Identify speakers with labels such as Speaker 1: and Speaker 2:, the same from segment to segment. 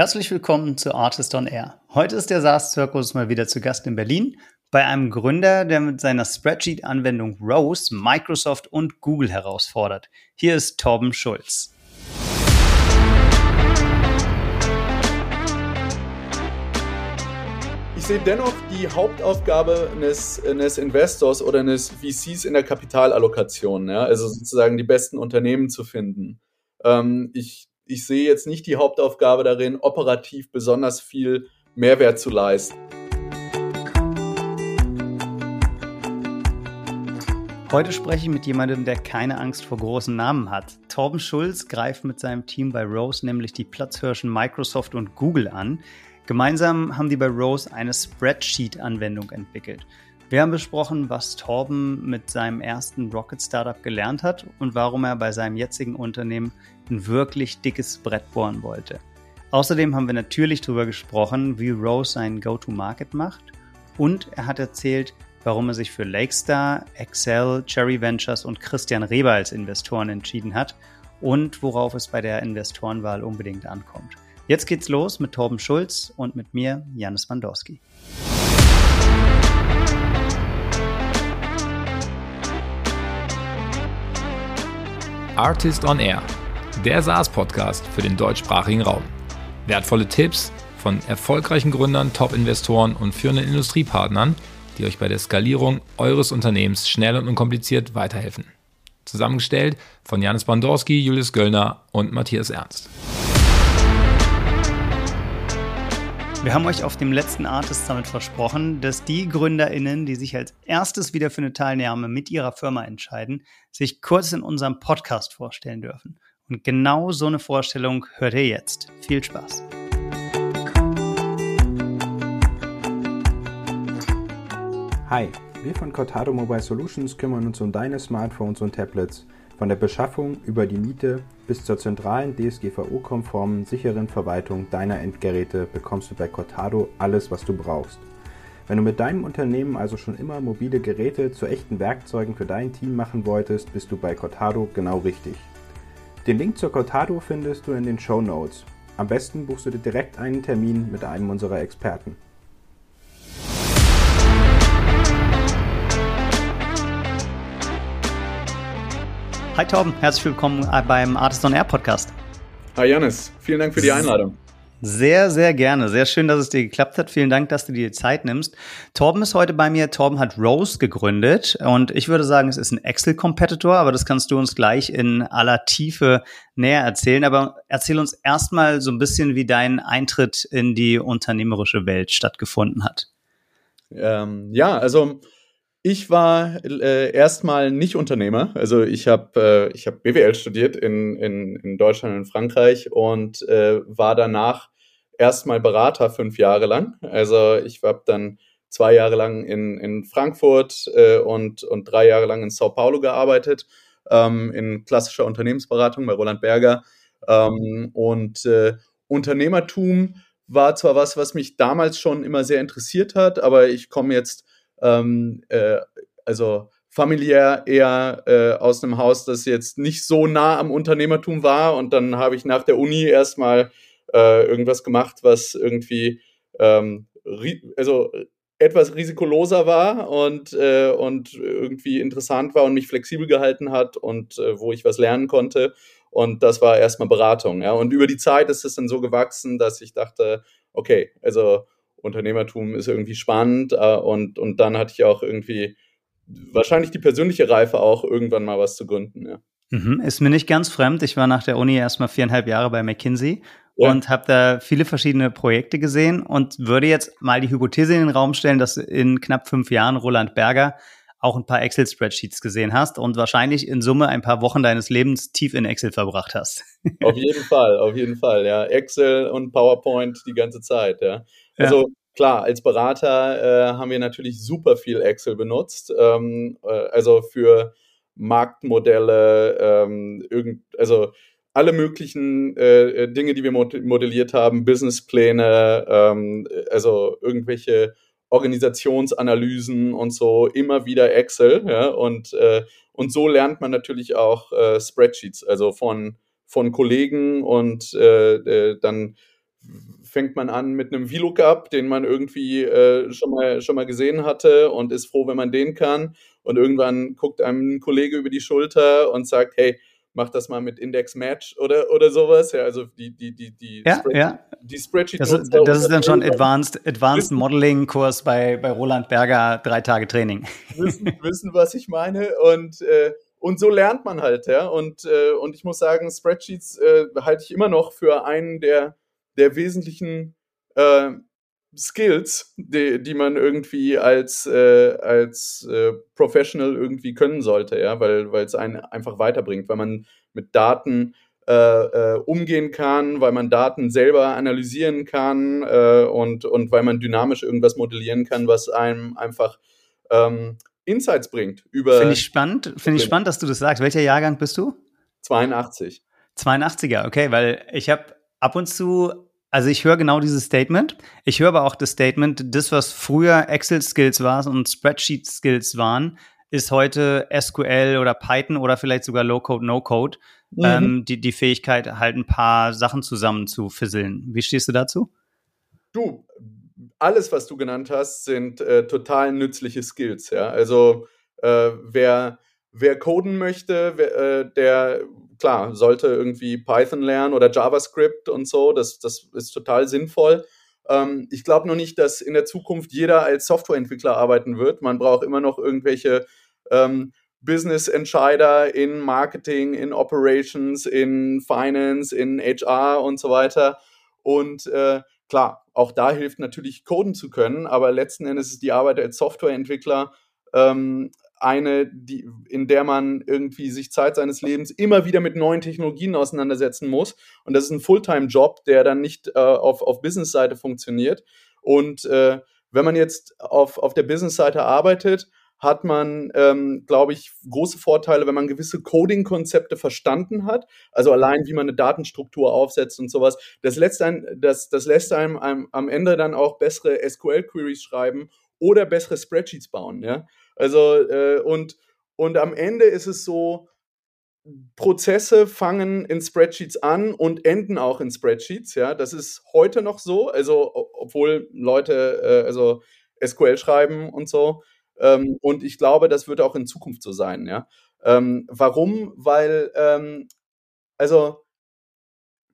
Speaker 1: Herzlich willkommen zu Artist on Air. Heute ist der SaaS-Zirkus mal wieder zu Gast in Berlin bei einem Gründer, der mit seiner Spreadsheet-Anwendung Rose Microsoft und Google herausfordert. Hier ist Torben Schulz.
Speaker 2: Ich sehe dennoch die Hauptaufgabe eines, eines Investors oder eines VCs in der Kapitalallokation, ja? also sozusagen die besten Unternehmen zu finden. Ähm, ich ich sehe jetzt nicht die Hauptaufgabe darin, operativ besonders viel Mehrwert zu leisten.
Speaker 1: Heute spreche ich mit jemandem, der keine Angst vor großen Namen hat. Torben Schulz greift mit seinem Team bei Rose nämlich die Platzhirschen Microsoft und Google an. Gemeinsam haben die bei Rose eine Spreadsheet-Anwendung entwickelt. Wir haben besprochen, was Torben mit seinem ersten Rocket Startup gelernt hat und warum er bei seinem jetzigen Unternehmen ein wirklich dickes Brett bohren wollte. Außerdem haben wir natürlich darüber gesprochen, wie Rose seinen Go-to-Market macht und er hat erzählt, warum er sich für Lakestar, Excel, Cherry Ventures und Christian Reber als Investoren entschieden hat und worauf es bei der Investorenwahl unbedingt ankommt. Jetzt geht's los mit Torben Schulz und mit mir, Janis Wandowski.
Speaker 3: Artist on Air, der SaaS-Podcast für den deutschsprachigen Raum. Wertvolle Tipps von erfolgreichen Gründern, Top-Investoren und führenden Industriepartnern, die euch bei der Skalierung eures Unternehmens schnell und unkompliziert weiterhelfen. Zusammengestellt von Janis Bandorski, Julius Göllner und Matthias Ernst.
Speaker 1: Wir haben euch auf dem letzten Artist Summit versprochen, dass die GründerInnen, die sich als erstes wieder für eine Teilnahme mit ihrer Firma entscheiden, sich kurz in unserem Podcast vorstellen dürfen. Und genau so eine Vorstellung hört ihr jetzt. Viel Spaß!
Speaker 4: Hi, wir von Cortado Mobile Solutions kümmern uns um deine Smartphones und Tablets – von der Beschaffung über die Miete bis zur zentralen DSGVO-konformen, sicheren Verwaltung deiner Endgeräte bekommst du bei Cortado alles, was du brauchst. Wenn du mit deinem Unternehmen also schon immer mobile Geräte zu echten Werkzeugen für dein Team machen wolltest, bist du bei Cortado genau richtig. Den Link zur Cortado findest du in den Show Notes. Am besten buchst du dir direkt einen Termin mit einem unserer Experten.
Speaker 1: Hi Torben, herzlich willkommen beim Artist on Air Podcast.
Speaker 2: Hi Janis, vielen Dank für die Einladung.
Speaker 1: Sehr, sehr gerne. Sehr schön, dass es dir geklappt hat. Vielen Dank, dass du dir Zeit nimmst. Torben ist heute bei mir. Torben hat Rose gegründet und ich würde sagen, es ist ein Excel-Competitor, aber das kannst du uns gleich in aller Tiefe näher erzählen. Aber erzähl uns erstmal so ein bisschen, wie dein Eintritt in die unternehmerische Welt stattgefunden hat.
Speaker 2: Ähm, ja, also ich war äh, erstmal nicht Unternehmer. Also ich habe äh, ich hab BWL studiert in, in, in Deutschland und Frankreich und äh, war danach erstmal Berater fünf Jahre lang. Also ich habe dann zwei Jahre lang in, in Frankfurt äh, und, und drei Jahre lang in Sao Paulo gearbeitet, ähm, in klassischer Unternehmensberatung bei Roland Berger. Ähm, und äh, Unternehmertum war zwar was, was mich damals schon immer sehr interessiert hat, aber ich komme jetzt ähm, äh, also familiär eher äh, aus einem Haus, das jetzt nicht so nah am Unternehmertum war. Und dann habe ich nach der Uni erstmal äh, irgendwas gemacht, was irgendwie ähm, also etwas risikoloser war und, äh, und irgendwie interessant war und mich flexibel gehalten hat und äh, wo ich was lernen konnte. Und das war erstmal Beratung. Ja. Und über die Zeit ist es dann so gewachsen, dass ich dachte, okay, also Unternehmertum ist irgendwie spannend äh, und, und dann hatte ich auch irgendwie wahrscheinlich die persönliche Reife auch, irgendwann mal was zu gründen. Ja.
Speaker 1: Mhm, ist mir nicht ganz fremd. Ich war nach der Uni erstmal viereinhalb Jahre bei McKinsey ja. und habe da viele verschiedene Projekte gesehen und würde jetzt mal die Hypothese in den Raum stellen, dass in knapp fünf Jahren Roland Berger auch ein paar Excel-Spreadsheets gesehen hast und wahrscheinlich in Summe ein paar Wochen deines Lebens tief in Excel verbracht hast.
Speaker 2: Auf jeden Fall, auf jeden Fall, ja. Excel und PowerPoint die ganze Zeit, ja. Also ja. klar, als Berater äh, haben wir natürlich super viel Excel benutzt. Ähm, äh, also für Marktmodelle, ähm, irgend, also alle möglichen äh, Dinge, die wir modelliert haben, Businesspläne, ähm, also irgendwelche Organisationsanalysen und so, immer wieder Excel. Ja, und, äh, und so lernt man natürlich auch äh, Spreadsheets, also von, von Kollegen und äh, äh dann fängt man an mit einem VLOOKUP, den man irgendwie äh, schon, mal, schon mal gesehen hatte und ist froh, wenn man den kann. Und irgendwann guckt einem ein Kollege über die Schulter und sagt, hey, mach das mal mit Index Match oder, oder sowas. Ja, also die, die, die, die,
Speaker 1: ja, Spreadsheet, ja.
Speaker 2: die Spreadsheet.
Speaker 1: Das, ist, das ist dann schon Advanced, Advanced Modeling Kurs bei, bei Roland Berger, drei Tage Training.
Speaker 2: Wissen, wissen was ich meine. Und, äh, und so lernt man halt, ja. Und, äh, und ich muss sagen, Spreadsheets äh, halte ich immer noch für einen der, der wesentlichen äh, Skills, die, die man irgendwie als, äh, als äh, Professional irgendwie können sollte, ja, weil es einen einfach weiterbringt, weil man mit Daten äh, äh, umgehen kann, weil man Daten selber analysieren kann äh, und, und weil man dynamisch irgendwas modellieren kann, was einem einfach ähm, Insights bringt über.
Speaker 1: Finde ich spannend, finde ich spannend, dass du das sagst. Welcher Jahrgang bist du?
Speaker 2: 82.
Speaker 1: 82er, okay, weil ich habe ab und zu also ich höre genau dieses Statement. Ich höre aber auch das Statement, das, was früher Excel-Skills war und Spreadsheet-Skills waren, ist heute SQL oder Python oder vielleicht sogar Low-Code, No-Code. Mhm. Ähm, die, die Fähigkeit, halt ein paar Sachen zusammen zu fisseln. Wie stehst du dazu?
Speaker 2: Du, alles, was du genannt hast, sind äh, total nützliche Skills. Ja? Also äh, wer, wer coden möchte, wer, äh, der klar, sollte irgendwie Python lernen oder JavaScript und so. Das, das ist total sinnvoll. Ähm, ich glaube noch nicht, dass in der Zukunft jeder als Softwareentwickler arbeiten wird. Man braucht immer noch irgendwelche ähm, Business-Entscheider in Marketing, in Operations, in Finance, in HR und so weiter. Und äh, klar, auch da hilft natürlich Coden zu können, aber letzten Endes ist die Arbeit als Softwareentwickler ähm, eine, die, in der man irgendwie sich Zeit seines Lebens immer wieder mit neuen Technologien auseinandersetzen muss. Und das ist ein Fulltime-Job, der dann nicht äh, auf, auf Business-Seite funktioniert. Und äh, wenn man jetzt auf, auf der Business-Seite arbeitet, hat man, ähm, glaube ich, große Vorteile, wenn man gewisse Coding-Konzepte verstanden hat. Also allein, wie man eine Datenstruktur aufsetzt und sowas. Das lässt, ein, das, das lässt einem, einem am Ende dann auch bessere SQL-Queries schreiben oder bessere Spreadsheets bauen. Ja? Also, äh, und, und am Ende ist es so, Prozesse fangen in Spreadsheets an und enden auch in Spreadsheets. Ja, das ist heute noch so. Also, obwohl Leute äh, also SQL schreiben und so. Ähm, und ich glaube, das wird auch in Zukunft so sein. Ja, ähm, warum? Weil ähm, also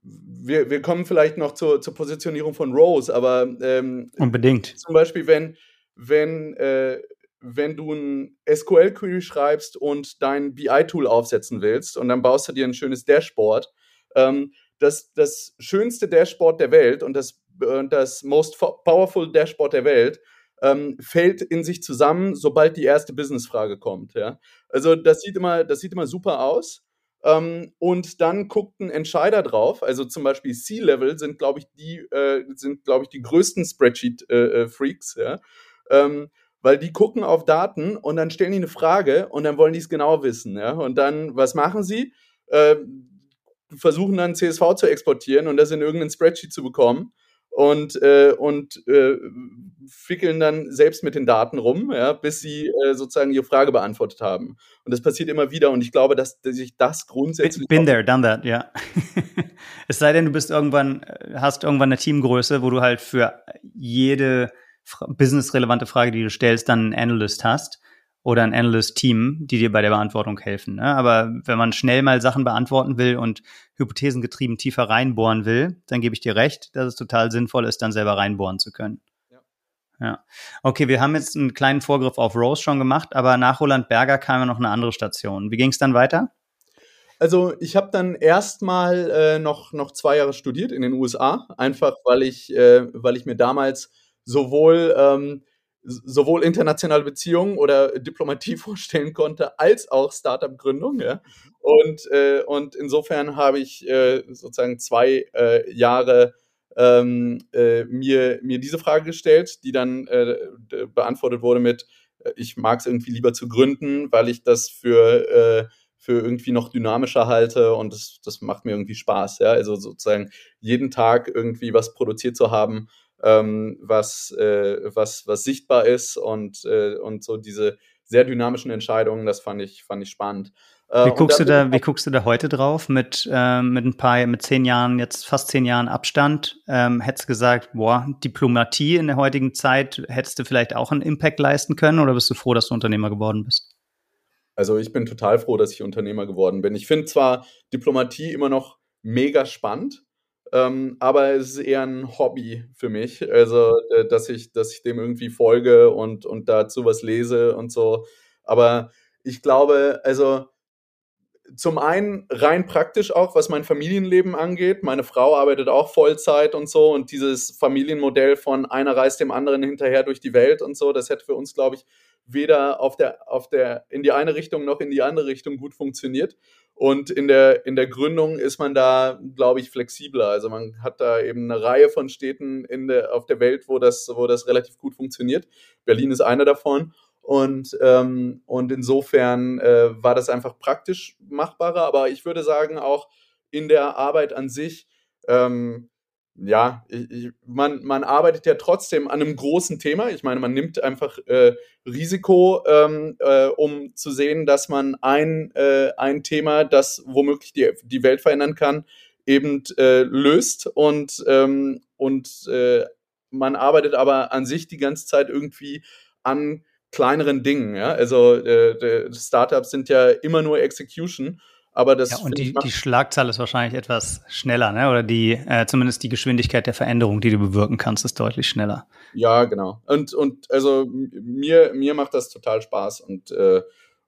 Speaker 2: wir, wir kommen vielleicht noch zur, zur Positionierung von Rose, aber ähm,
Speaker 1: unbedingt.
Speaker 2: Zum Beispiel, wenn wenn äh, wenn du ein SQL-Query schreibst und dein BI-Tool aufsetzen willst und dann baust du dir ein schönes Dashboard. Ähm, das, das schönste Dashboard der Welt und das, äh, das most powerful Dashboard der Welt ähm, fällt in sich zusammen, sobald die erste Businessfrage kommt. Ja? Also das sieht immer, das sieht immer super aus. Ähm, und dann guckt ein Entscheider drauf. Also zum Beispiel C-Level sind, glaube ich, die äh, sind, glaube ich, die größten Spreadsheet-Freaks. Äh, äh ja? Ähm, weil die gucken auf Daten und dann stellen die eine Frage und dann wollen die es genau wissen. Ja? Und dann, was machen sie? Äh, versuchen dann CSV zu exportieren und das in irgendein Spreadsheet zu bekommen und, äh, und äh, fickeln dann selbst mit den Daten rum, ja, bis sie äh, sozusagen ihre Frage beantwortet haben. Und das passiert immer wieder und ich glaube, dass, dass sich das grundsätzlich.
Speaker 1: Been there, done that, ja. es sei denn, du bist irgendwann, äh, hast irgendwann eine Teamgröße, wo du halt für jede businessrelevante Frage, die du stellst, dann einen Analyst hast oder ein Analyst-Team, die dir bei der Beantwortung helfen. Ne? Aber wenn man schnell mal Sachen beantworten will und hypothesengetrieben tiefer reinbohren will, dann gebe ich dir recht, dass es total sinnvoll ist, dann selber reinbohren zu können. Ja. ja. Okay, wir haben jetzt einen kleinen Vorgriff auf Rose schon gemacht, aber nach Roland Berger kam ja noch eine andere Station. Wie ging es dann weiter?
Speaker 2: Also ich habe dann erstmal äh, noch, noch zwei Jahre studiert in den USA, einfach weil ich, äh, weil ich mir damals sowohl, ähm, sowohl internationale Beziehungen oder Diplomatie vorstellen konnte, als auch Startup-Gründung. Ja? Und, äh, und insofern habe ich äh, sozusagen zwei äh, Jahre ähm, äh, mir, mir diese Frage gestellt, die dann äh, beantwortet wurde mit, äh, ich mag es irgendwie lieber zu gründen, weil ich das für für irgendwie noch dynamischer halte und das, das macht mir irgendwie Spaß. Ja? Also sozusagen jeden Tag irgendwie was produziert zu haben, ähm, was, äh, was, was sichtbar ist und, äh, und so diese sehr dynamischen Entscheidungen, das fand ich, fand ich spannend.
Speaker 1: Äh, wie guckst, du da, wie guckst du da heute drauf mit, äh, mit ein paar, mit zehn Jahren, jetzt fast zehn Jahren Abstand? Ähm, hättest du gesagt, boah, Diplomatie in der heutigen Zeit, hättest du vielleicht auch einen Impact leisten können oder bist du froh, dass du Unternehmer geworden bist?
Speaker 2: Also ich bin total froh, dass ich Unternehmer geworden bin. Ich finde zwar Diplomatie immer noch mega spannend, ähm, aber es ist eher ein Hobby für mich. Also, äh, dass ich, dass ich dem irgendwie folge und, und dazu was lese und so. Aber ich glaube, also zum einen rein praktisch auch, was mein Familienleben angeht. Meine Frau arbeitet auch Vollzeit und so und dieses Familienmodell von einer reist dem anderen hinterher durch die Welt und so, das hätte für uns, glaube ich, weder auf der, auf der, in die eine Richtung noch in die andere Richtung gut funktioniert. Und in der, in der Gründung ist man da, glaube ich, flexibler. Also man hat da eben eine Reihe von Städten in der, auf der Welt, wo das, wo das relativ gut funktioniert. Berlin ist einer davon. Und, ähm, und insofern äh, war das einfach praktisch machbarer, aber ich würde sagen, auch in der Arbeit an sich, ähm, ja, ich, man, man arbeitet ja trotzdem an einem großen Thema. Ich meine, man nimmt einfach äh, Risiko, ähm, äh, um zu sehen, dass man ein, äh, ein Thema, das womöglich die, die Welt verändern kann, eben äh, löst und, ähm, und äh, man arbeitet aber an sich die ganze Zeit irgendwie an kleineren Dingen. Ja? Also äh, Startups sind ja immer nur Execution. Aber das ja,
Speaker 1: und die, die Schlagzahl ist wahrscheinlich etwas schneller, ne? Oder die, äh, zumindest die Geschwindigkeit der Veränderung, die du bewirken kannst, ist deutlich schneller.
Speaker 2: Ja, genau. Und, und also mir, mir macht das total Spaß und äh,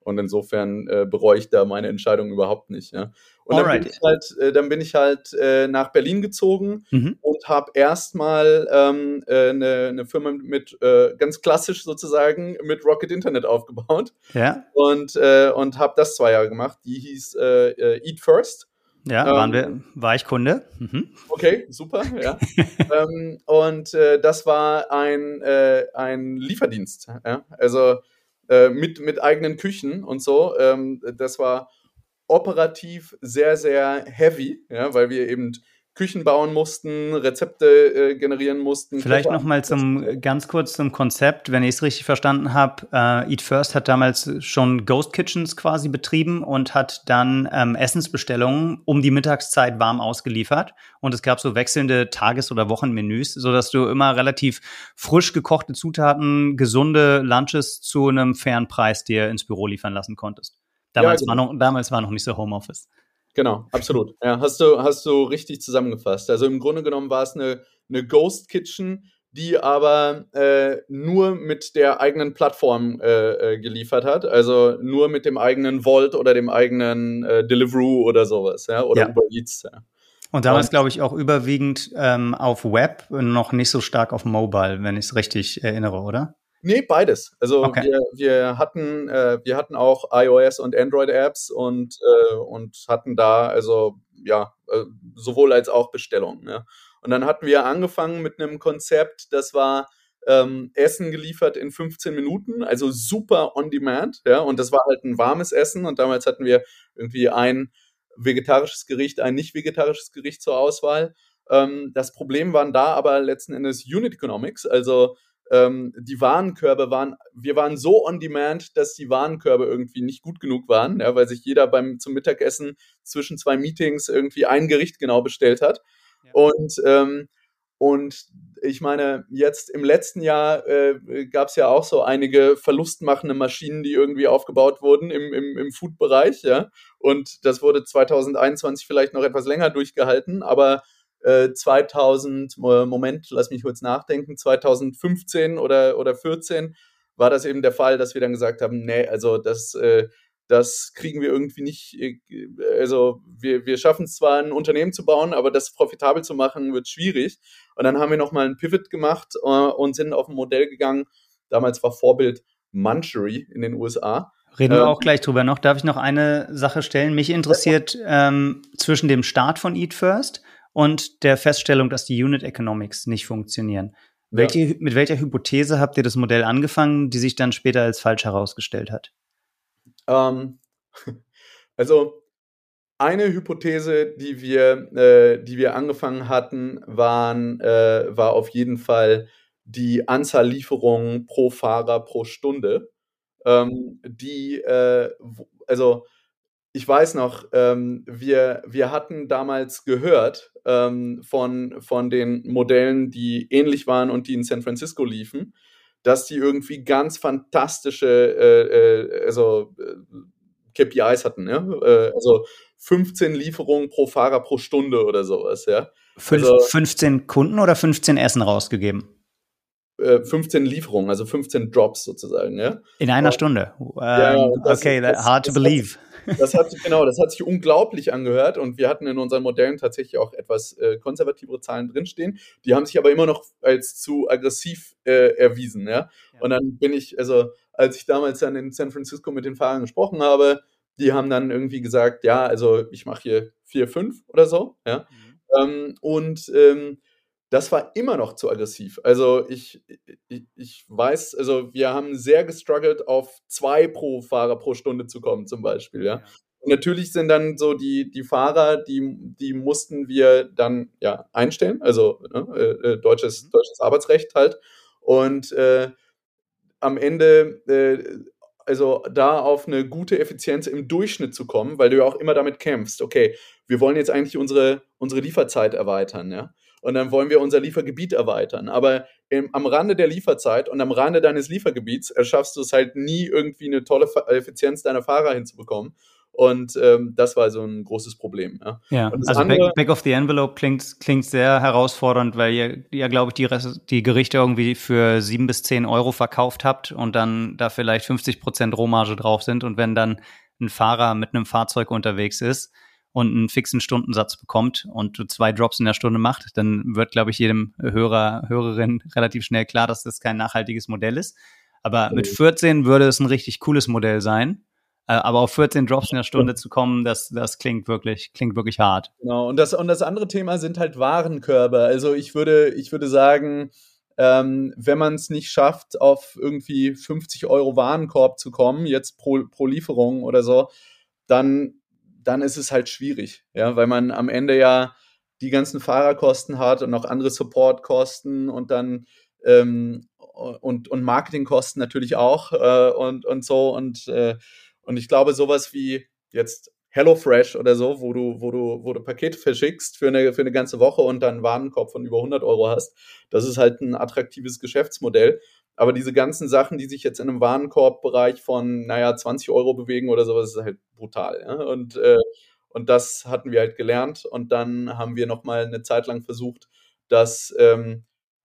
Speaker 2: und insofern äh, bereue ich da meine Entscheidung überhaupt nicht. Ja. Und dann bin, ich halt, äh, dann bin ich halt äh, nach Berlin gezogen mhm. und habe erstmal ähm, äh, eine, eine Firma mit, äh, ganz klassisch sozusagen, mit Rocket Internet aufgebaut.
Speaker 1: Ja.
Speaker 2: Und, äh, und habe das zwei Jahre gemacht. Die hieß Eat First.
Speaker 1: Ja, waren wir, ähm, war ich Kunde. Mhm.
Speaker 2: Okay, super, ja. ähm, und äh, das war ein, äh, ein Lieferdienst. Ja? Also äh, mit, mit eigenen Küchen und so. Ähm, das war operativ sehr, sehr heavy, ja, weil wir eben Küchen bauen mussten, Rezepte äh, generieren mussten.
Speaker 1: Vielleicht noch mal zum ganz kurz zum Konzept, wenn ich es richtig verstanden habe. Äh, Eat First hat damals schon Ghost Kitchens quasi betrieben und hat dann ähm, Essensbestellungen um die Mittagszeit warm ausgeliefert und es gab so wechselnde Tages- oder Wochenmenüs, so dass du immer relativ frisch gekochte Zutaten, gesunde Lunches zu einem fairen Preis dir ins Büro liefern lassen konntest. Damals, ja, genau. war, noch, damals war noch nicht so Homeoffice.
Speaker 2: Genau, absolut. Ja, hast du, hast du richtig zusammengefasst. Also im Grunde genommen war es eine, eine Ghost Kitchen, die aber äh, nur mit der eigenen Plattform äh, äh, geliefert hat, also nur mit dem eigenen Vault oder dem eigenen äh, Deliveroo oder sowas, ja, oder ja. Uber Eats. Ja.
Speaker 1: Und damals, glaube ich, auch überwiegend ähm, auf Web, noch nicht so stark auf Mobile, wenn ich es richtig erinnere, oder?
Speaker 2: Nee, beides. Also okay. wir, wir hatten äh, wir hatten auch iOS und Android Apps und äh, und hatten da also ja äh, sowohl als auch Bestellungen. Ja. Und dann hatten wir angefangen mit einem Konzept, das war ähm, Essen geliefert in 15 Minuten, also super on demand, ja. Und das war halt ein warmes Essen und damals hatten wir irgendwie ein vegetarisches Gericht, ein nicht vegetarisches Gericht zur Auswahl. Ähm, das Problem waren da aber letzten Endes Unit Economics, also ähm, die Warenkörbe waren, wir waren so on demand, dass die Warenkörbe irgendwie nicht gut genug waren, ja, weil sich jeder beim zum Mittagessen zwischen zwei Meetings irgendwie ein Gericht genau bestellt hat. Ja. Und ähm, und ich meine, jetzt im letzten Jahr äh, gab es ja auch so einige verlustmachende Maschinen, die irgendwie aufgebaut wurden im, im, im Food-Bereich, ja. Und das wurde 2021 vielleicht noch etwas länger durchgehalten, aber 2000, äh, Moment, lass mich kurz nachdenken, 2015 oder, oder 14 war das eben der Fall, dass wir dann gesagt haben, nee, also das, äh, das kriegen wir irgendwie nicht, äh, also wir, wir schaffen es zwar ein Unternehmen zu bauen, aber das profitabel zu machen wird schwierig. Und dann haben wir nochmal einen Pivot gemacht äh, und sind auf ein Modell gegangen. Damals war Vorbild Munchery in den USA.
Speaker 1: Reden wir ähm, auch gleich drüber noch. Darf ich noch eine Sache stellen? Mich interessiert ähm, zwischen dem Start von Eat First und der Feststellung, dass die Unit Economics nicht funktionieren. Ja. Welche, mit welcher Hypothese habt ihr das Modell angefangen, die sich dann später als falsch herausgestellt hat?
Speaker 2: Ähm, also eine Hypothese, die wir, äh, die wir angefangen hatten, waren, äh, war auf jeden Fall die Anzahl Lieferungen pro Fahrer pro Stunde. Ähm, die, äh, also ich weiß noch, ähm, wir, wir hatten damals gehört ähm, von, von den Modellen, die ähnlich waren und die in San Francisco liefen, dass die irgendwie ganz fantastische äh, äh, also, äh, KPIs hatten. Ja? Äh, also 15 Lieferungen pro Fahrer pro Stunde oder sowas. Ja?
Speaker 1: Fünf, also, 15 Kunden oder 15 Essen rausgegeben?
Speaker 2: 15 äh, Lieferungen, also 15 Drops sozusagen, ja.
Speaker 1: In einer Stunde. Um, ja, ähm, das, okay, das, hard to believe.
Speaker 2: Das hat sich, genau, das hat sich unglaublich angehört und wir hatten in unseren Modellen tatsächlich auch etwas äh, konservativere Zahlen drinstehen. Die haben sich aber immer noch als zu aggressiv äh, erwiesen, ja? ja. Und dann bin ich, also als ich damals dann in San Francisco mit den Fahrern gesprochen habe, die haben dann irgendwie gesagt, ja, also ich mache hier vier, fünf oder so, ja. Mhm. Ähm, und ähm, das war immer noch zu aggressiv. Also ich, ich, ich, weiß, also wir haben sehr gestruggelt, auf zwei pro Fahrer pro Stunde zu kommen, zum Beispiel, ja. Und natürlich sind dann so die, die Fahrer, die, die mussten wir dann ja einstellen, also ne, äh, äh deutsches, mhm. deutsches Arbeitsrecht halt. Und äh, am Ende, äh, also da auf eine gute Effizienz im Durchschnitt zu kommen, weil du ja auch immer damit kämpfst, okay, wir wollen jetzt eigentlich unsere, unsere Lieferzeit erweitern, ja und dann wollen wir unser Liefergebiet erweitern. Aber im, am Rande der Lieferzeit und am Rande deines Liefergebiets erschaffst du es halt nie irgendwie eine tolle Effizienz deiner Fahrer hinzubekommen. Und ähm, das war so ein großes Problem. Ja,
Speaker 1: ja also andere, back, back, of the Envelope klingt, klingt sehr herausfordernd, weil ihr ja, glaube ich, die, die Gerichte irgendwie für sieben bis zehn Euro verkauft habt und dann da vielleicht 50 Prozent Rohmarge drauf sind. Und wenn dann ein Fahrer mit einem Fahrzeug unterwegs ist, und einen fixen Stundensatz bekommt und zwei Drops in der Stunde macht, dann wird, glaube ich, jedem Hörer, Hörerin relativ schnell klar, dass das kein nachhaltiges Modell ist. Aber mit 14 würde es ein richtig cooles Modell sein. Äh, aber auf 14 Drops in der Stunde zu kommen, das, das klingt wirklich, klingt wirklich hart.
Speaker 2: Genau. Und das, und das andere Thema sind halt Warenkörbe. Also ich würde, ich würde sagen, ähm, wenn man es nicht schafft, auf irgendwie 50 Euro Warenkorb zu kommen, jetzt pro, pro Lieferung oder so, dann dann ist es halt schwierig, ja, weil man am Ende ja die ganzen Fahrerkosten hat und noch andere Supportkosten und dann ähm, und, und Marketingkosten natürlich auch äh, und, und so und, äh, und ich glaube sowas wie jetzt HelloFresh oder so, wo du, wo du, wo du Pakete verschickst für eine, für eine ganze Woche und dann einen Warenkorb von über 100 Euro hast, das ist halt ein attraktives Geschäftsmodell. Aber diese ganzen Sachen, die sich jetzt in einem Warenkorbbereich von, naja, 20 Euro bewegen oder sowas, ist halt brutal. Ja? Und, äh, und das hatten wir halt gelernt. Und dann haben wir nochmal eine Zeit lang versucht, das, ähm,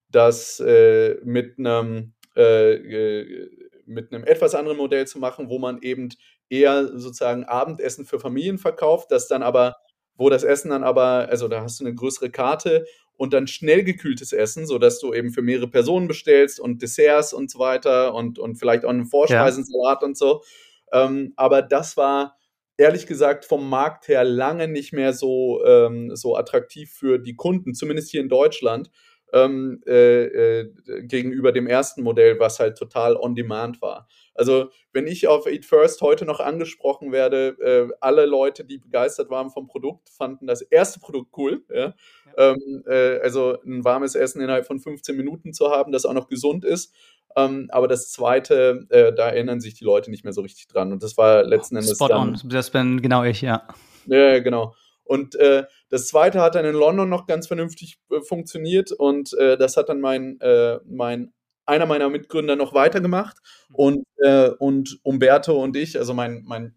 Speaker 2: das äh, mit einem äh, äh, mit einem etwas anderen Modell zu machen, wo man eben eher sozusagen Abendessen für Familien verkauft, das dann aber, wo das Essen dann aber, also da hast du eine größere Karte und dann schnell gekühltes Essen, sodass du eben für mehrere Personen bestellst und Desserts und so weiter und, und vielleicht auch einen Vorspeisensalat ja. und so. Ähm, aber das war ehrlich gesagt vom Markt her lange nicht mehr so, ähm, so attraktiv für die Kunden, zumindest hier in Deutschland, ähm, äh, äh, gegenüber dem ersten Modell, was halt total on demand war. Also wenn ich auf Eat First heute noch angesprochen werde, äh, alle Leute, die begeistert waren vom Produkt, fanden das erste Produkt cool. Ja? Ähm, äh, also ein warmes Essen innerhalb von 15 Minuten zu haben, das auch noch gesund ist. Ähm, aber das zweite, äh, da erinnern sich die Leute nicht mehr so richtig dran. Und das war letzten Endes.
Speaker 1: Spot dann, on, das bin genau ich, ja.
Speaker 2: Ja, genau. Und äh, das zweite hat dann in London noch ganz vernünftig äh, funktioniert und äh, das hat dann mein, äh, mein einer meiner Mitgründer noch weitergemacht mhm. und, äh, und Umberto und ich, also mein, mein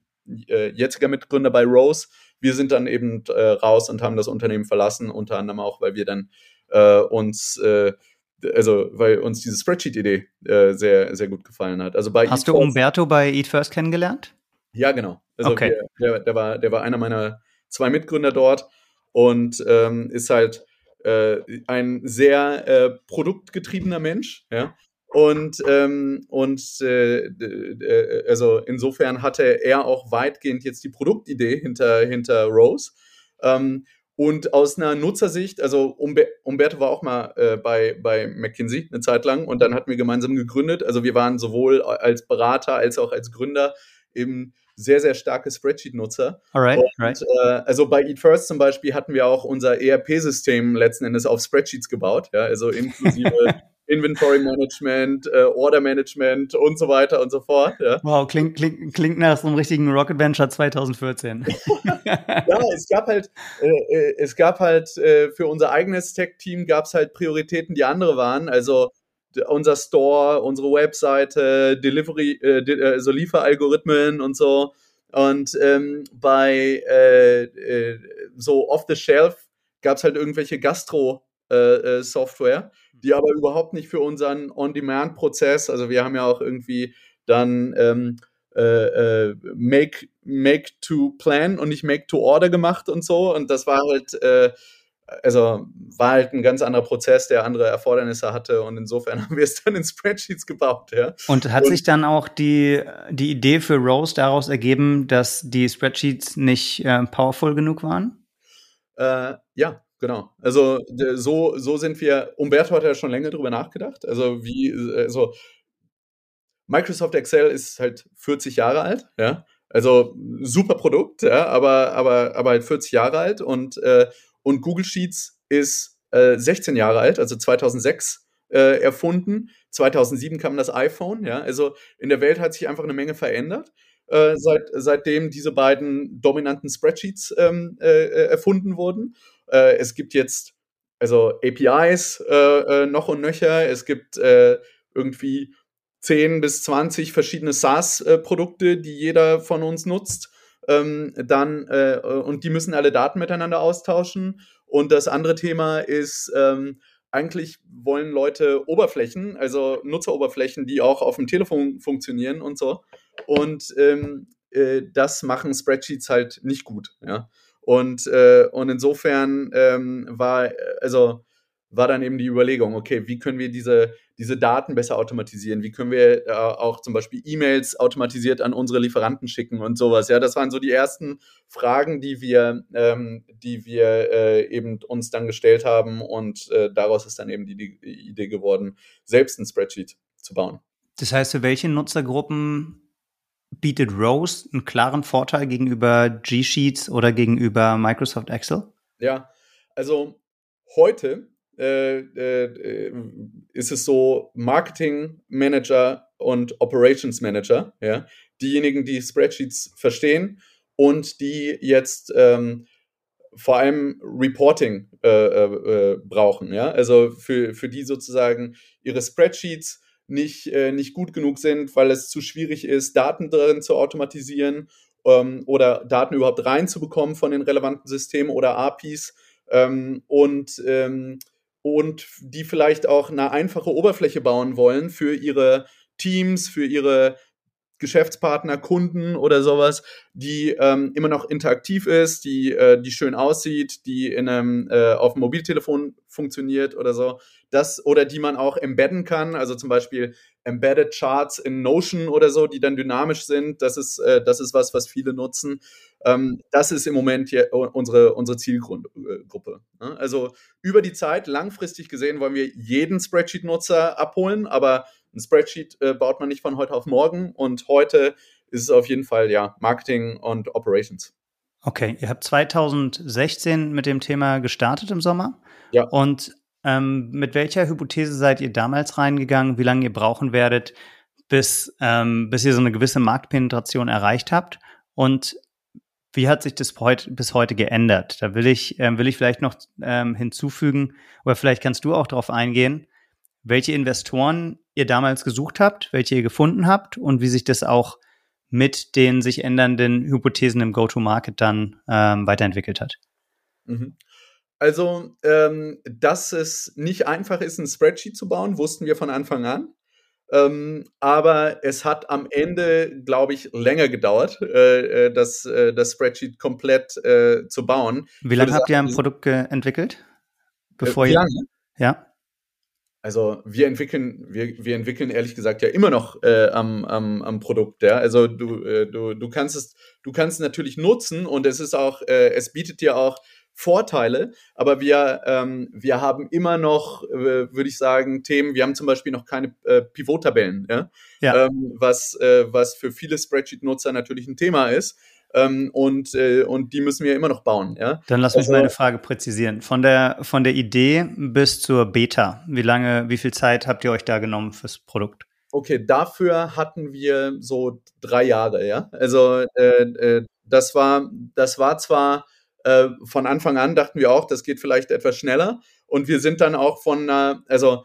Speaker 2: äh, jetziger Mitgründer bei Rose, wir sind dann eben äh, raus und haben das Unternehmen verlassen, unter anderem auch, weil wir dann äh, uns äh, also weil uns diese Spreadsheet-Idee äh, sehr, sehr gut gefallen hat. Also bei
Speaker 1: Hast Eat du Umberto bei Eat First kennengelernt?
Speaker 2: Ja, genau. Also okay. wir, der, der, war, der war einer meiner zwei Mitgründer dort und ähm, ist halt äh, ein sehr äh, produktgetriebener Mensch, ja. Und, ähm, und äh, äh, also insofern hatte er auch weitgehend jetzt die Produktidee hinter, hinter Rose. Ähm, und aus einer Nutzersicht, also Umber Umberto war auch mal äh, bei, bei McKinsey eine Zeit lang und dann hatten wir gemeinsam gegründet. Also wir waren sowohl als Berater als auch als Gründer eben sehr, sehr starke Spreadsheet-Nutzer.
Speaker 1: Alright, und, right.
Speaker 2: Äh, also bei Eat First zum Beispiel hatten wir auch unser ERP-System letzten Endes auf Spreadsheets gebaut, ja, also inklusive Inventory Management, äh, Order Management und so weiter und so fort. Ja.
Speaker 1: Wow, klingt, klingt, klingt nach so einem richtigen Rocket Venture 2014.
Speaker 2: ja, es gab halt, äh, äh, es gab halt äh, für unser eigenes Tech-Team gab es halt Prioritäten, die andere waren. Also unser Store, unsere Webseite, Delivery, äh, also Lieferalgorithmen und so. Und ähm, bei äh, äh, so off-the-shelf gab es halt irgendwelche Gastro-Software, äh, äh, die aber überhaupt nicht für unseren On-Demand-Prozess, also wir haben ja auch irgendwie dann ähm, äh, äh, make, make to Plan und nicht Make to Order gemacht und so. Und das war halt, äh, also war halt ein ganz anderer Prozess, der andere Erfordernisse hatte und insofern haben wir es dann in Spreadsheets gebaut, ja.
Speaker 1: Und hat und, sich dann auch die, die Idee für Rose daraus ergeben, dass die Spreadsheets nicht äh, powerful genug waren?
Speaker 2: Äh, ja, genau. Also so, so sind wir, Umberto hat ja schon länger drüber nachgedacht, also wie, also Microsoft Excel ist halt 40 Jahre alt, ja. Also super Produkt, ja, aber, aber, aber halt 40 Jahre alt und, äh, und Google Sheets ist äh, 16 Jahre alt, also 2006 äh, erfunden. 2007 kam das iPhone, ja. Also in der Welt hat sich einfach eine Menge verändert. Äh, seit, seitdem diese beiden dominanten Spreadsheets ähm, äh, äh erfunden wurden. Äh, es gibt jetzt also APIs äh, äh, noch und nöcher. Es gibt irgendwie 10 bis 20 verschiedene SaaS-Produkte, die jeder von uns nutzt. Ähm, dann, äh, und die müssen alle Daten miteinander austauschen. Und das andere Thema ist, ähm, eigentlich wollen Leute Oberflächen, also Nutzeroberflächen, die auch auf dem Telefon funktionieren und so. Und ähm, äh, das machen Spreadsheets halt nicht gut. Ja? Und, äh, und insofern ähm, war, also war dann eben die Überlegung, okay, wie können wir diese, diese Daten besser automatisieren? Wie können wir äh, auch zum Beispiel E-Mails automatisiert an unsere Lieferanten schicken und sowas? Ja, das waren so die ersten Fragen, die wir, ähm, die wir äh, eben uns dann gestellt haben und äh, daraus ist dann eben die, die Idee geworden, selbst ein Spreadsheet zu bauen.
Speaker 1: Das heißt, für welche Nutzergruppen bietet Rose einen klaren Vorteil gegenüber G-Sheets oder gegenüber Microsoft Excel?
Speaker 2: Ja, also heute äh, äh, ist es so Marketing Manager und Operations Manager, ja, diejenigen, die Spreadsheets verstehen und die jetzt ähm, vor allem Reporting äh, äh, äh, brauchen, ja, also für, für die sozusagen ihre Spreadsheets nicht, äh, nicht gut genug sind, weil es zu schwierig ist, Daten drin zu automatisieren ähm, oder Daten überhaupt reinzubekommen von den relevanten Systemen oder APIs ähm, und ähm, und die vielleicht auch eine einfache Oberfläche bauen wollen für ihre Teams, für ihre Geschäftspartner, Kunden oder sowas, die ähm, immer noch interaktiv ist, die, äh, die schön aussieht, die in einem, äh, auf dem Mobiltelefon funktioniert oder so. Das, oder die man auch embedden kann, also zum Beispiel Embedded Charts in Notion oder so, die dann dynamisch sind. Das ist, äh, das ist was, was viele nutzen. Ähm, das ist im Moment hier unsere, unsere Zielgruppe. Ne? Also über die Zeit, langfristig gesehen, wollen wir jeden Spreadsheet-Nutzer abholen, aber ein Spreadsheet äh, baut man nicht von heute auf morgen und heute ist es auf jeden Fall ja Marketing und Operations.
Speaker 1: Okay, ihr habt 2016 mit dem Thema gestartet im Sommer.
Speaker 2: Ja.
Speaker 1: Und ähm, mit welcher Hypothese seid ihr damals reingegangen, wie lange ihr brauchen werdet, bis, ähm, bis ihr so eine gewisse Marktpenetration erreicht habt? Und wie hat sich das bis heute geändert? Da will ich, ähm, will ich vielleicht noch ähm, hinzufügen, oder vielleicht kannst du auch darauf eingehen, welche Investoren ihr damals gesucht habt, welche ihr gefunden habt und wie sich das auch mit den sich ändernden Hypothesen im Go-to-Market dann ähm, weiterentwickelt hat.
Speaker 2: Mhm. Also, ähm, dass es nicht einfach ist, ein Spreadsheet zu bauen, wussten wir von Anfang an. Ähm, aber es hat am Ende, glaube ich, länger gedauert, äh, äh das, äh, das Spreadsheet komplett äh, zu bauen.
Speaker 1: Wie lange habt ihr ein Produkt entwickelt? Bevor
Speaker 2: äh, wie lange?
Speaker 1: Ja.
Speaker 2: Also wir entwickeln, wir, wir entwickeln ehrlich gesagt ja immer noch äh, am, am, am Produkt, ja. Also du, äh, du, du kannst es, du kannst es natürlich nutzen und es ist auch, äh, es bietet dir auch Vorteile, aber wir, ähm, wir haben immer noch, äh, würde ich sagen, Themen, wir haben zum Beispiel noch keine äh, Pivot-Tabellen, ja? ja. Ähm, was, äh, was für viele Spreadsheet-Nutzer natürlich ein Thema ist. Ähm, und, äh, und die müssen wir immer noch bauen. Ja?
Speaker 1: Dann lass mich also, meine Frage präzisieren. Von der, von der Idee bis zur Beta, wie lange, wie viel Zeit habt ihr euch da genommen fürs Produkt?
Speaker 2: Okay, dafür hatten wir so drei Jahre, ja. Also äh, äh, das war, das war zwar äh, von Anfang an dachten wir auch, das geht vielleicht etwas schneller. Und wir sind dann auch von, äh, also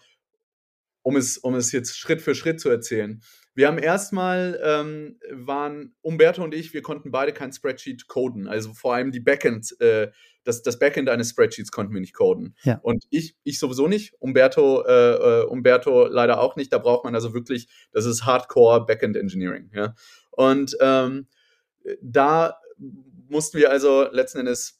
Speaker 2: um es, um es jetzt Schritt für Schritt zu erzählen. Wir haben erstmal, ähm, waren Umberto und ich, wir konnten beide kein Spreadsheet coden. Also vor allem die Backend, äh, das, das Backend eines Spreadsheets konnten wir nicht coden. Ja. Und ich, ich sowieso nicht, Umberto, äh, äh Umberto leider auch nicht. Da braucht man also wirklich, das ist Hardcore Backend Engineering. Ja? Und ähm, da mussten wir also letzten Endes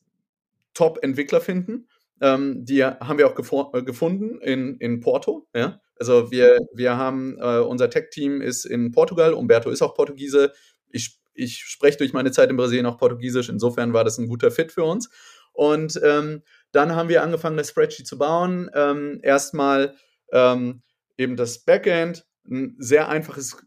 Speaker 2: Top-Entwickler finden. Ähm, die haben wir auch äh, gefunden in, in Porto. Ja? Also wir, wir haben, äh, unser Tech-Team ist in Portugal, Umberto ist auch Portugiese. Ich, ich spreche durch meine Zeit in Brasilien auch Portugiesisch, insofern war das ein guter Fit für uns. Und ähm, dann haben wir angefangen, das Spreadsheet zu bauen. Ähm, erstmal ähm, eben das Backend, ein sehr einfaches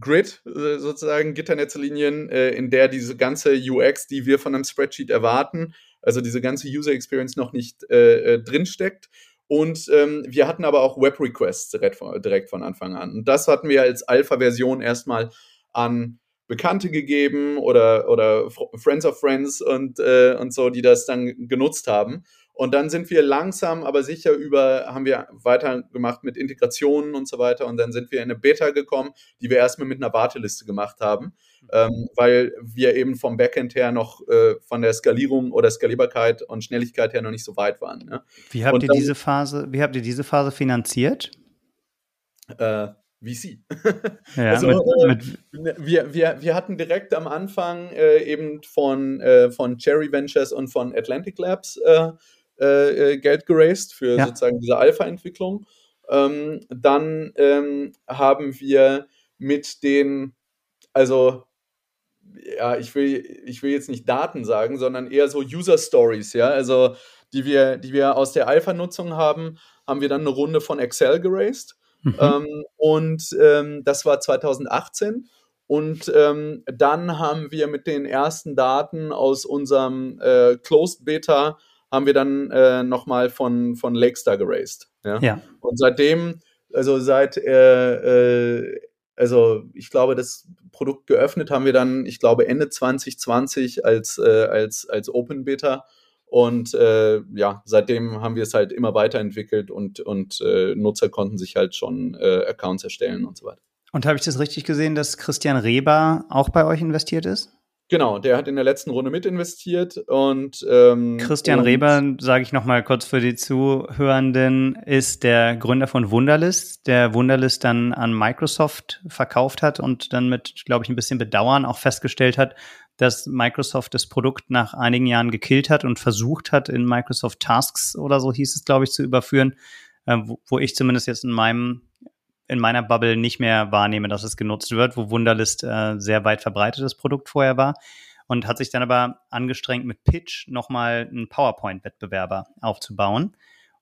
Speaker 2: Grid, äh, sozusagen Gitternetzlinien, äh, in der diese ganze UX, die wir von einem Spreadsheet erwarten, also diese ganze User Experience noch nicht äh, äh, drinsteckt. Und ähm, wir hatten aber auch Web-Requests direkt, direkt von Anfang an. Und das hatten wir als Alpha-Version erstmal an Bekannte gegeben oder, oder Friends of Friends und, äh, und so, die das dann genutzt haben. Und dann sind wir langsam, aber sicher über, haben wir weitergemacht mit Integrationen und so weiter. Und dann sind wir in eine Beta gekommen, die wir erstmal mit einer Warteliste gemacht haben, ähm, weil wir eben vom Backend her noch äh, von der Skalierung oder Skalierbarkeit und Schnelligkeit her noch nicht so weit waren. Ja.
Speaker 1: Wie habt und ihr dann, diese Phase, wie habt ihr diese Phase finanziert?
Speaker 2: Äh, VC. Ja, also, mit, äh, wir, wir, wir hatten direkt am Anfang äh, eben von, äh, von Cherry Ventures und von Atlantic Labs äh, äh, äh, Geld geraced für ja. sozusagen diese Alpha-Entwicklung. Ähm, dann ähm, haben wir mit den, also ja, ich will, ich will jetzt nicht Daten sagen, sondern eher so User Stories, ja, also die wir, die wir aus der Alpha-Nutzung haben, haben wir dann eine Runde von Excel geraced. Mhm. Ähm, und ähm, das war 2018. Und ähm, dann haben wir mit den ersten Daten aus unserem äh, Closed Beta haben wir dann äh, nochmal von, von Lakestar geraced. Ja? ja. Und seitdem, also seit, äh, äh, also ich glaube, das Produkt geöffnet haben wir dann, ich glaube, Ende 2020 als, äh, als, als Open Beta. Und äh, ja, seitdem haben wir es halt immer weiterentwickelt und, und äh, Nutzer konnten sich halt schon Accounts erstellen und so weiter.
Speaker 1: Und habe ich das richtig gesehen, dass Christian Reber auch bei euch investiert ist?
Speaker 2: Genau, der hat in der letzten Runde mit investiert und
Speaker 1: ähm, Christian und Reber, sage ich noch mal kurz für die Zuhörenden, ist der Gründer von Wunderlist, der Wunderlist dann an Microsoft verkauft hat und dann mit, glaube ich, ein bisschen Bedauern auch festgestellt hat, dass Microsoft das Produkt nach einigen Jahren gekillt hat und versucht hat, in Microsoft Tasks oder so hieß es, glaube ich, zu überführen, äh, wo, wo ich zumindest jetzt in meinem in meiner Bubble nicht mehr wahrnehme, dass es genutzt wird, wo Wunderlist äh, sehr weit verbreitetes Produkt vorher war und hat sich dann aber angestrengt, mit Pitch nochmal einen PowerPoint-Wettbewerber aufzubauen.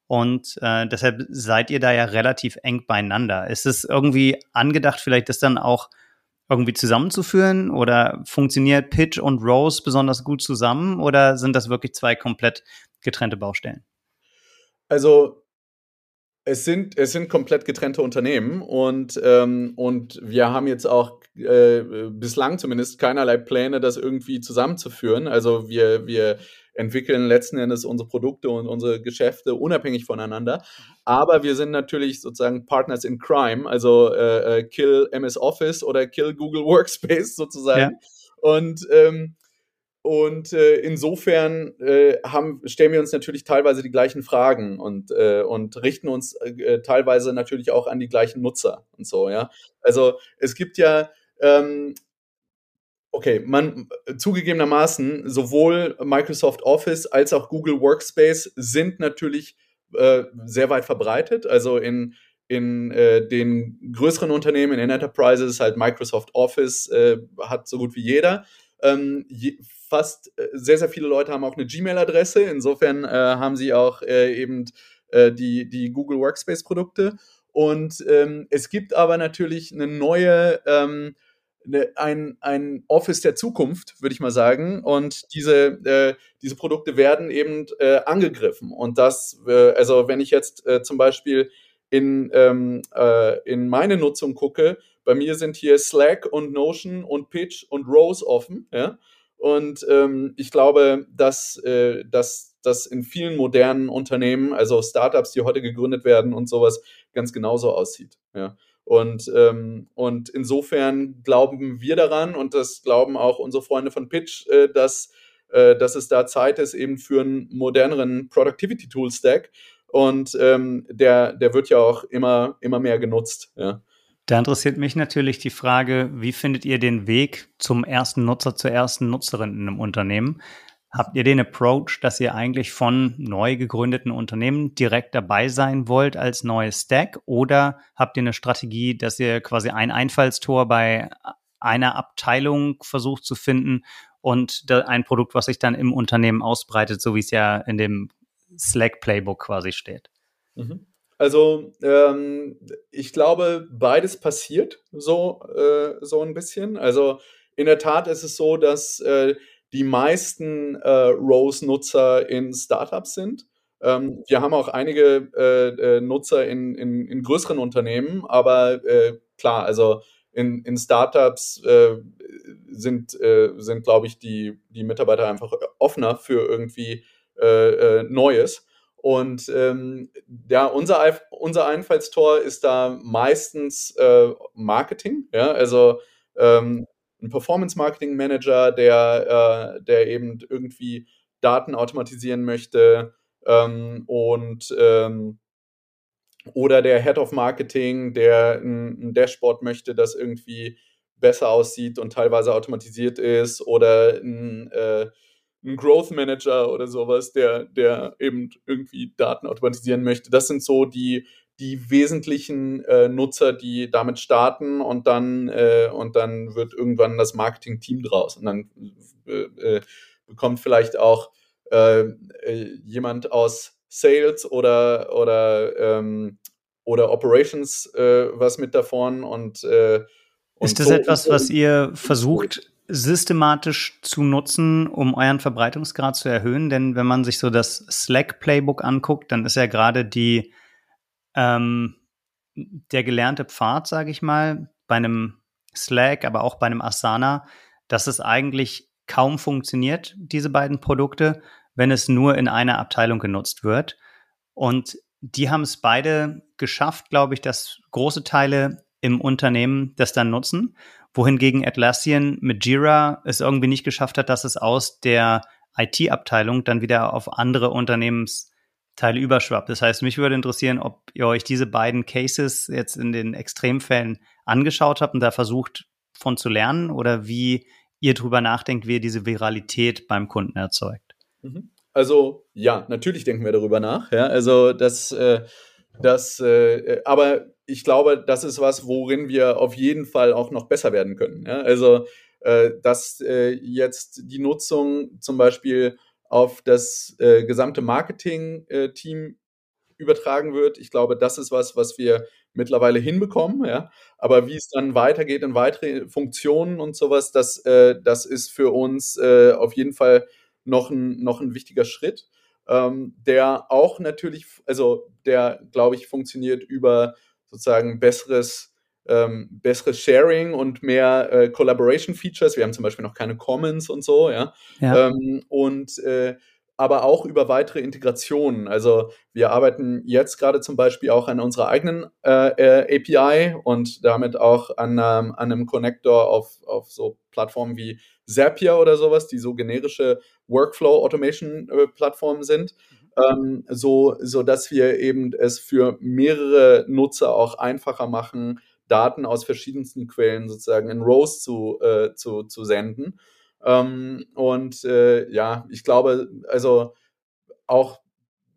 Speaker 1: Und äh, deshalb seid ihr da ja relativ eng beieinander. Ist es irgendwie angedacht, vielleicht das dann auch irgendwie zusammenzuführen oder funktioniert Pitch und Rose besonders gut zusammen oder sind das wirklich zwei komplett getrennte Baustellen?
Speaker 2: Also es sind, es sind komplett getrennte Unternehmen und, ähm, und wir haben jetzt auch äh, bislang zumindest keinerlei Pläne, das irgendwie zusammenzuführen. Also wir, wir entwickeln letzten Endes unsere Produkte und unsere Geschäfte unabhängig voneinander. Aber wir sind natürlich sozusagen Partners in Crime, also äh, äh Kill MS Office oder Kill Google Workspace sozusagen. Ja. Und ähm, und äh, insofern äh, haben, stellen wir uns natürlich teilweise die gleichen Fragen und, äh, und richten uns äh, teilweise natürlich auch an die gleichen Nutzer und so, ja. Also es gibt ja, ähm, okay, man zugegebenermaßen, sowohl Microsoft Office als auch Google Workspace sind natürlich äh, sehr weit verbreitet. Also in, in äh, den größeren Unternehmen, in den Enterprises, halt Microsoft Office äh, hat so gut wie jeder. Ähm, je, fast äh, sehr, sehr viele Leute haben auch eine Gmail-Adresse. Insofern äh, haben sie auch äh, eben äh, die, die Google Workspace-Produkte. Und ähm, es gibt aber natürlich eine neue, ähm, ne, ein, ein Office der Zukunft, würde ich mal sagen. Und diese, äh, diese Produkte werden eben äh, angegriffen. Und das, äh, also wenn ich jetzt äh, zum Beispiel in, ähm, äh, in meine Nutzung gucke, bei mir sind hier Slack und Notion und Pitch und Rose offen. Ja? Und ähm, ich glaube, dass, äh, dass das in vielen modernen Unternehmen, also Startups, die heute gegründet werden und sowas, ganz genauso aussieht. Ja. Und, ähm, und insofern glauben wir daran und das glauben auch unsere Freunde von Pitch, äh, dass, äh, dass es da Zeit ist eben für einen moderneren Productivity Tool Stack. Und ähm, der, der wird ja auch immer, immer mehr genutzt. Ja.
Speaker 1: Da interessiert mich natürlich die Frage, wie findet ihr den Weg zum ersten Nutzer, zur ersten Nutzerin in einem Unternehmen? Habt ihr den Approach, dass ihr eigentlich von neu gegründeten Unternehmen direkt dabei sein wollt als neues Stack? Oder habt ihr eine Strategie, dass ihr quasi ein Einfallstor bei einer Abteilung versucht zu finden und ein Produkt, was sich dann im Unternehmen ausbreitet, so wie es ja in dem Slack Playbook quasi steht?
Speaker 2: Mhm. Also ähm, ich glaube, beides passiert so, äh, so ein bisschen. Also in der Tat ist es so, dass äh, die meisten äh, Rose-Nutzer in Startups sind. Ähm, wir haben auch einige äh, äh, Nutzer in, in, in, größeren Unternehmen, aber äh, klar, also in, in Startups äh, sind, äh, sind glaube ich, die, die Mitarbeiter einfach offener für irgendwie Neues. Und ähm, ja, unser, unser Einfallstor ist da meistens Marketing. Ja, also ähm, ein Performance-Marketing-Manager, der, äh, der eben irgendwie Daten automatisieren möchte ähm, und ähm, oder der Head of Marketing, der ein, ein, Dashboard möchte, das irgendwie besser aussieht und teilweise automatisiert ist oder ein, äh, ein Growth Manager oder sowas, der, der eben irgendwie Daten automatisieren möchte. Das sind so die, die wesentlichen äh, Nutzer, die damit starten und dann, äh, und dann wird irgendwann das Marketing-Team draus. Und dann äh, äh bekommt vielleicht auch äh, äh, jemand aus Sales oder, oder, ähm, oder Operations was mit davon. Und, und
Speaker 1: ist das so etwas, was ihr versucht, systematisch zu nutzen, um euren Verbreitungsgrad zu erhöhen? Denn wenn man sich so das Slack-Playbook anguckt, dann ist ja gerade die ähm, der gelernte Pfad, sage ich mal, bei einem Slack, aber auch bei einem Asana, dass es eigentlich kaum funktioniert, diese beiden Produkte, wenn es nur in einer Abteilung genutzt wird. Und die haben es beide geschafft, glaube ich, dass große Teile im Unternehmen das dann nutzen, wohingegen Atlassian mit Jira es irgendwie nicht geschafft hat, dass es aus der IT-Abteilung dann wieder auf andere Unternehmens Teile überschwappt. Das heißt, mich würde interessieren, ob ihr euch diese beiden Cases jetzt in den Extremfällen angeschaut habt und da versucht von zu lernen oder wie ihr drüber nachdenkt, wie ihr diese Viralität beim Kunden erzeugt.
Speaker 2: Mhm. Also ja, natürlich denken wir darüber nach. Ja, also das, äh, das, äh, aber ich glaube, das ist was, worin wir auf jeden Fall auch noch besser werden können. Ja? Also äh, dass äh, jetzt die Nutzung zum Beispiel auf das äh, gesamte Marketing-Team äh, übertragen wird. Ich glaube, das ist was, was wir mittlerweile hinbekommen, ja. Aber wie es dann weitergeht in weitere Funktionen und sowas, das, äh, das ist für uns äh, auf jeden Fall noch ein, noch ein wichtiger Schritt, ähm, der auch natürlich, also der, glaube ich, funktioniert über sozusagen besseres ähm, besseres Sharing und mehr äh, Collaboration-Features. Wir haben zum Beispiel noch keine Commons und so, ja. ja. Ähm, und äh, aber auch über weitere Integrationen. Also wir arbeiten jetzt gerade zum Beispiel auch an unserer eigenen äh, äh API und damit auch an, ähm, an einem Connector auf, auf so Plattformen wie Zapier oder sowas, die so generische Workflow-Automation-Plattformen äh, sind. Ähm, so, so dass wir eben es für mehrere Nutzer auch einfacher machen, Daten aus verschiedensten Quellen sozusagen in Rows zu, äh, zu, zu senden. Ähm, und äh, ja, ich glaube, also auch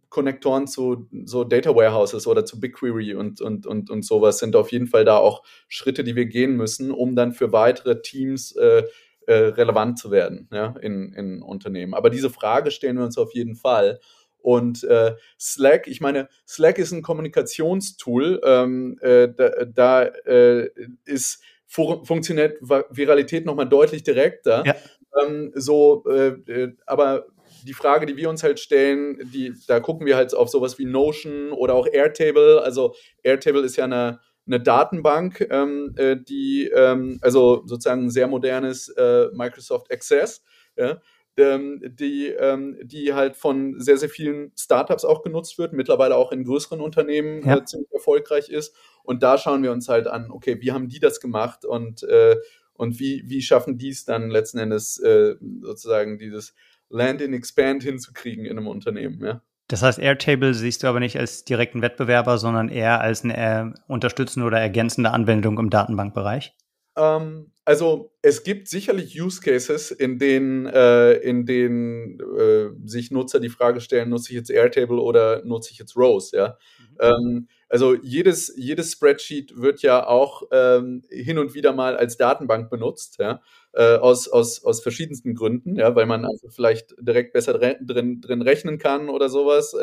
Speaker 2: Konnektoren zu so Data Warehouses oder zu BigQuery und, und, und, und sowas sind auf jeden Fall da auch Schritte, die wir gehen müssen, um dann für weitere Teams äh, äh, relevant zu werden ja, in, in Unternehmen. Aber diese Frage stellen wir uns auf jeden Fall. Und äh, Slack, ich meine, Slack ist ein Kommunikationstool. Ähm, äh, da, da äh, ist funktioniert Viralität nochmal deutlich direkter. Ja. Ähm, so, äh, äh, aber die Frage, die wir uns halt stellen, die, da gucken wir halt auf sowas wie Notion oder auch Airtable. Also Airtable ist ja eine, eine Datenbank, ähm, äh, die, ähm, also sozusagen ein sehr modernes äh, Microsoft Access, ja, ähm, die, ähm, die halt von sehr, sehr vielen Startups auch genutzt wird, mittlerweile auch in größeren Unternehmen ja. äh, ziemlich erfolgreich ist. Und da schauen wir uns halt an, okay, wie haben die das gemacht und, äh, und wie, wie schaffen die es dann letzten Endes äh, sozusagen dieses Land and Expand hinzukriegen in einem Unternehmen, ja.
Speaker 1: Das heißt, Airtable siehst du aber nicht als direkten Wettbewerber, sondern eher als eine äh, unterstützende oder ergänzende Anwendung im Datenbankbereich?
Speaker 2: Ähm, also es gibt sicherlich Use Cases, in denen, äh, in denen äh, sich Nutzer die Frage stellen, nutze ich jetzt Airtable oder nutze ich jetzt Rose, ja. Mhm. Ähm, also jedes, jedes Spreadsheet wird ja auch ähm, hin und wieder mal als Datenbank benutzt, ja, äh, aus, aus, aus verschiedensten Gründen, ja, weil man also vielleicht direkt besser drin, drin rechnen kann oder sowas.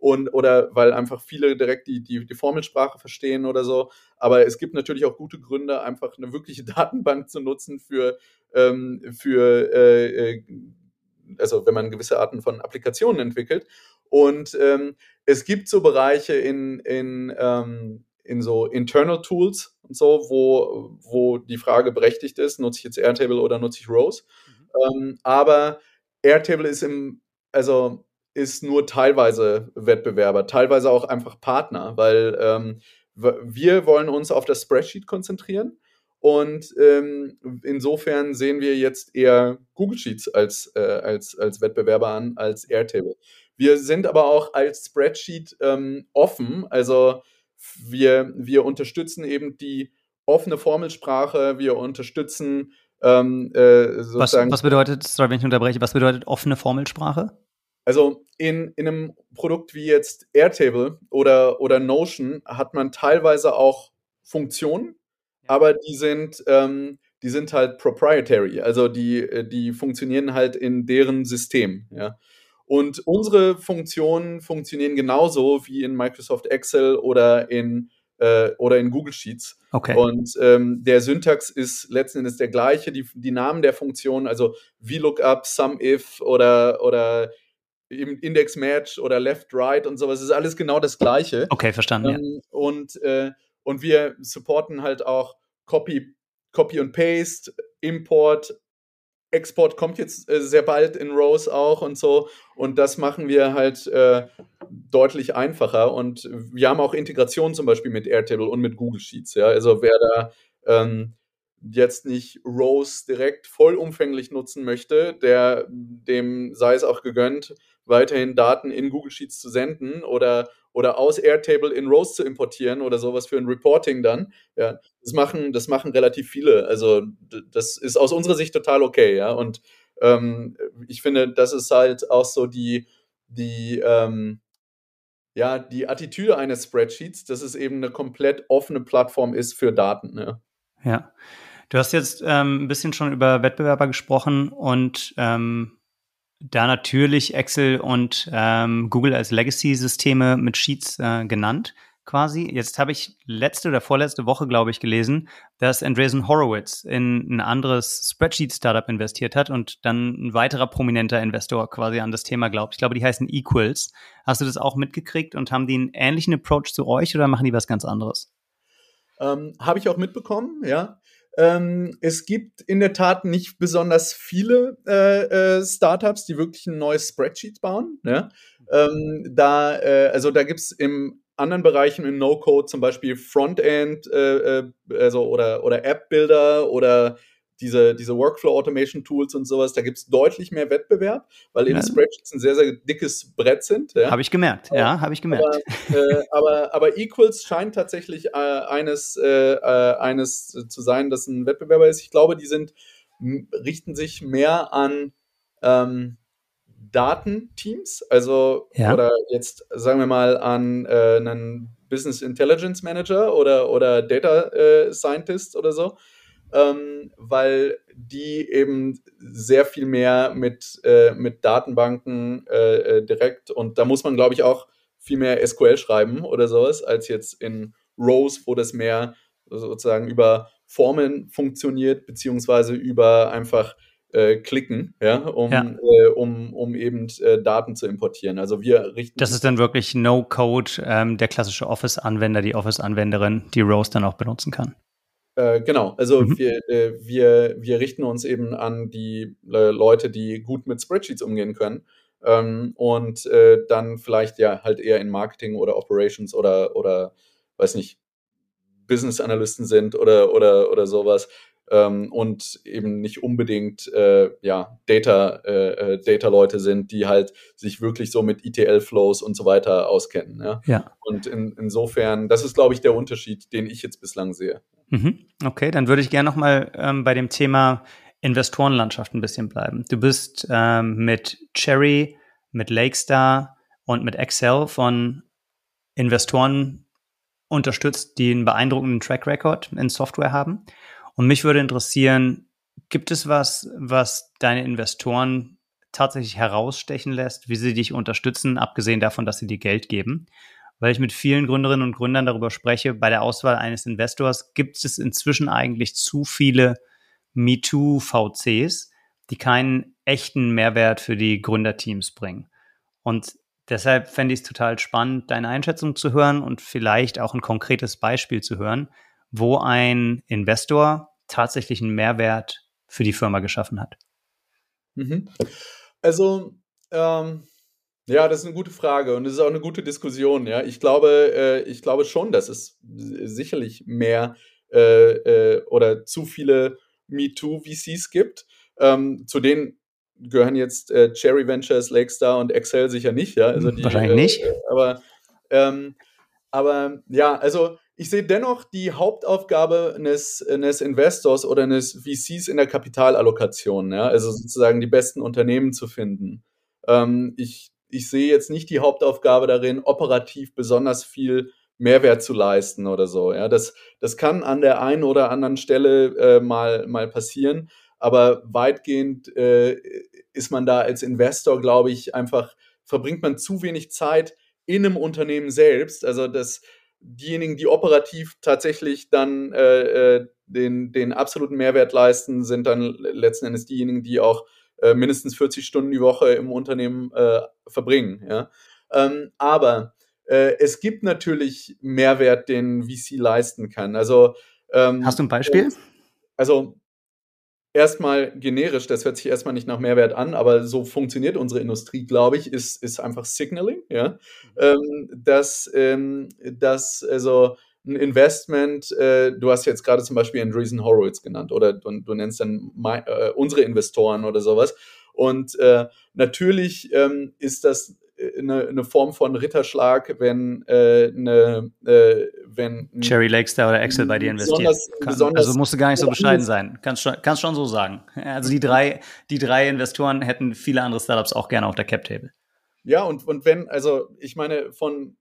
Speaker 2: Und oder weil einfach viele direkt die, die, die Formelsprache verstehen oder so. Aber es gibt natürlich auch gute Gründe, einfach eine wirkliche Datenbank zu nutzen für, ähm, für äh, äh also wenn man gewisse Arten von Applikationen entwickelt. Und ähm, es gibt so Bereiche in, in, ähm, in so Internal Tools und so, wo, wo die Frage berechtigt ist, nutze ich jetzt Airtable oder nutze ich Rose. Mhm. Ähm, aber Airtable ist im, also ist nur teilweise Wettbewerber, teilweise auch einfach Partner, weil ähm, wir wollen uns auf das Spreadsheet konzentrieren und ähm, insofern sehen wir jetzt eher Google Sheets als, äh, als, als Wettbewerber an, als Airtable. Wir sind aber auch als Spreadsheet ähm, offen, also wir, wir unterstützen eben die offene Formelsprache, wir unterstützen ähm,
Speaker 1: äh, sozusagen. Was, was bedeutet, sorry, wenn ich unterbreche, was bedeutet offene Formelsprache?
Speaker 2: Also in, in einem Produkt wie jetzt Airtable oder, oder Notion hat man teilweise auch Funktionen, aber die sind, ähm, die sind halt proprietary, also die, äh, die funktionieren halt in deren System, ja. Und unsere Funktionen funktionieren genauso wie in Microsoft Excel oder in, äh, oder in Google Sheets.
Speaker 1: Okay.
Speaker 2: Und ähm, der Syntax ist letzten Endes der gleiche, die, die Namen der Funktionen, also VLOOKUP, SUMIF oder, oder Index Match oder Left Right und sowas, ist alles genau das gleiche.
Speaker 1: Okay, verstanden.
Speaker 2: Ähm, ja. Und, äh, und wir supporten halt auch Copy, Copy und Paste, Import, Export kommt jetzt äh, sehr bald in Rose auch und so. Und das machen wir halt äh, deutlich einfacher. Und wir haben auch Integration zum Beispiel mit Airtable und mit Google Sheets. Ja? Also wer da ähm, jetzt nicht Rose direkt vollumfänglich nutzen möchte, der dem sei es auch gegönnt, weiterhin Daten in Google Sheets zu senden oder oder aus Airtable in Rose zu importieren oder sowas für ein Reporting dann. Ja, das machen, das machen relativ viele. Also das ist aus unserer Sicht total okay, ja. Und ähm, ich finde, das ist halt auch so die, die, ähm, ja, die Attitüde eines Spreadsheets, dass es eben eine komplett offene Plattform ist für Daten. Ja.
Speaker 1: ja. Du hast jetzt ähm, ein bisschen schon über Wettbewerber gesprochen und ähm, da natürlich Excel und ähm, Google als Legacy-Systeme mit Sheets äh, genannt, quasi. Jetzt habe ich letzte oder vorletzte Woche, glaube ich, gelesen, dass Andreessen Horowitz in ein anderes Spreadsheet-Startup investiert hat und dann ein weiterer prominenter Investor quasi an das Thema glaubt. Ich glaube, die heißen Equals. Hast du das auch mitgekriegt und haben die einen ähnlichen Approach zu euch oder machen die was ganz anderes?
Speaker 2: Ähm, habe ich auch mitbekommen, ja. Ähm, es gibt in der Tat nicht besonders viele äh, äh, Startups, die wirklich ein neues Spreadsheet bauen. Ne? Ähm, da, äh, also da gibt es im anderen Bereichen in No-Code zum Beispiel Frontend äh, äh, also oder, oder App-Builder oder diese, diese Workflow-Automation-Tools und sowas, da gibt es deutlich mehr Wettbewerb, weil eben ja. Spreadsheets ein sehr, sehr dickes Brett sind.
Speaker 1: Ja? Habe ich gemerkt, ja, habe ich gemerkt.
Speaker 2: Aber, äh, aber, aber, Equals scheint tatsächlich äh, eines, äh, äh eines zu sein, das ein Wettbewerber ist. Ich glaube, die sind, richten sich mehr an ähm, Datenteams, also ja. oder jetzt sagen wir mal an äh, einen Business Intelligence Manager oder, oder Data äh, Scientist oder so ähm, weil die eben sehr viel mehr mit, äh, mit Datenbanken äh, äh direkt und da muss man, glaube ich, auch viel mehr SQL schreiben oder sowas, als jetzt in Rows, wo das mehr sozusagen über Formeln funktioniert, beziehungsweise über einfach äh, klicken, ja, um, ja. Äh, um, um eben äh, Daten zu importieren. Also wir richten.
Speaker 1: Das ist dann wirklich No-Code, ähm, der klassische Office-Anwender, die Office-Anwenderin, die Rose dann auch benutzen kann.
Speaker 2: Äh, genau, also mhm. wir, äh, wir, wir richten uns eben an die äh, Leute, die gut mit Spreadsheets umgehen können. Ähm, und dann vielleicht ja halt eher in Marketing oder Operations oder, oder weiß nicht, Business Analysten sind oder, oder, oder sowas ähm, und eben nicht unbedingt äh, ja, Data, äh, äh Data-Leute sind, die halt sich wirklich so mit ETL-Flows und so weiter auskennen. Ja.
Speaker 1: ja.
Speaker 2: Und in, insofern, das ist, glaube ich, der Unterschied, den ich jetzt bislang sehe.
Speaker 1: Mhm. Okay, dann würde ich gerne nochmal ähm, bei dem Thema Investorenlandschaft ein bisschen bleiben. Du bist ähm, mit Cherry, mit Lakestar und mit Excel von Investoren unterstützt, die einen beeindruckenden Track Record in Software haben. Und mich würde interessieren, gibt es was, was deine Investoren tatsächlich herausstechen lässt, wie sie dich unterstützen, abgesehen davon, dass sie dir Geld geben? Weil ich mit vielen Gründerinnen und Gründern darüber spreche, bei der Auswahl eines Investors gibt es inzwischen eigentlich zu viele MeToo-VCs, die keinen echten Mehrwert für die Gründerteams bringen. Und deshalb fände ich es total spannend, deine Einschätzung zu hören und vielleicht auch ein konkretes Beispiel zu hören, wo ein Investor tatsächlich einen Mehrwert für die Firma geschaffen hat?
Speaker 2: Mhm. Also, ähm, ja, das ist eine gute Frage und es ist auch eine gute Diskussion. Ja, ich glaube, äh, ich glaube schon, dass es sicherlich mehr äh, äh, oder zu viele MeToo-VCs gibt. Ähm, zu denen gehören jetzt äh, Cherry Ventures, Lakestar und Excel sicher nicht. Ja,
Speaker 1: also die, wahrscheinlich nicht.
Speaker 2: Äh, aber ähm, aber ja, also ich sehe dennoch die Hauptaufgabe eines, eines Investors oder eines VCs in der Kapitalallokation, ja? also sozusagen die besten Unternehmen zu finden. Ähm, ich, ich sehe jetzt nicht die Hauptaufgabe darin, operativ besonders viel Mehrwert zu leisten oder so. Ja? Das, das kann an der einen oder anderen Stelle äh, mal, mal passieren, aber weitgehend äh, ist man da als Investor, glaube ich, einfach, verbringt man zu wenig Zeit in einem Unternehmen selbst. Also das, diejenigen, die operativ tatsächlich dann äh, äh, den, den absoluten Mehrwert leisten, sind dann letzten Endes diejenigen, die auch äh, mindestens 40 Stunden die Woche im Unternehmen äh, verbringen. Ja? Ähm, aber äh, es gibt natürlich Mehrwert, den VC leisten kann. Also
Speaker 1: ähm, Hast du ein Beispiel?
Speaker 2: Also erstmal generisch, das hört sich erstmal nicht nach Mehrwert an, aber so funktioniert unsere Industrie, glaube ich, ist, ist einfach Signaling, ja. Ähm, dass, ähm, dass also ein Investment, äh, du hast jetzt gerade zum Beispiel Andreessen Horowitz genannt oder du, du nennst dann my, äh, unsere Investoren oder sowas. Und äh, natürlich ähm, ist das eine, eine Form von Ritterschlag, wenn äh, eine, äh, wenn
Speaker 1: Cherry Lakestar oder Excel bei dir investiert. Besonders, Kann, besonders also musst du gar nicht so bescheiden sein. Kannst schon, kannst schon so sagen. Also die drei, die drei Investoren hätten viele andere Startups auch gerne auf der Cap Table.
Speaker 2: Ja, und, und wenn, also ich meine, von,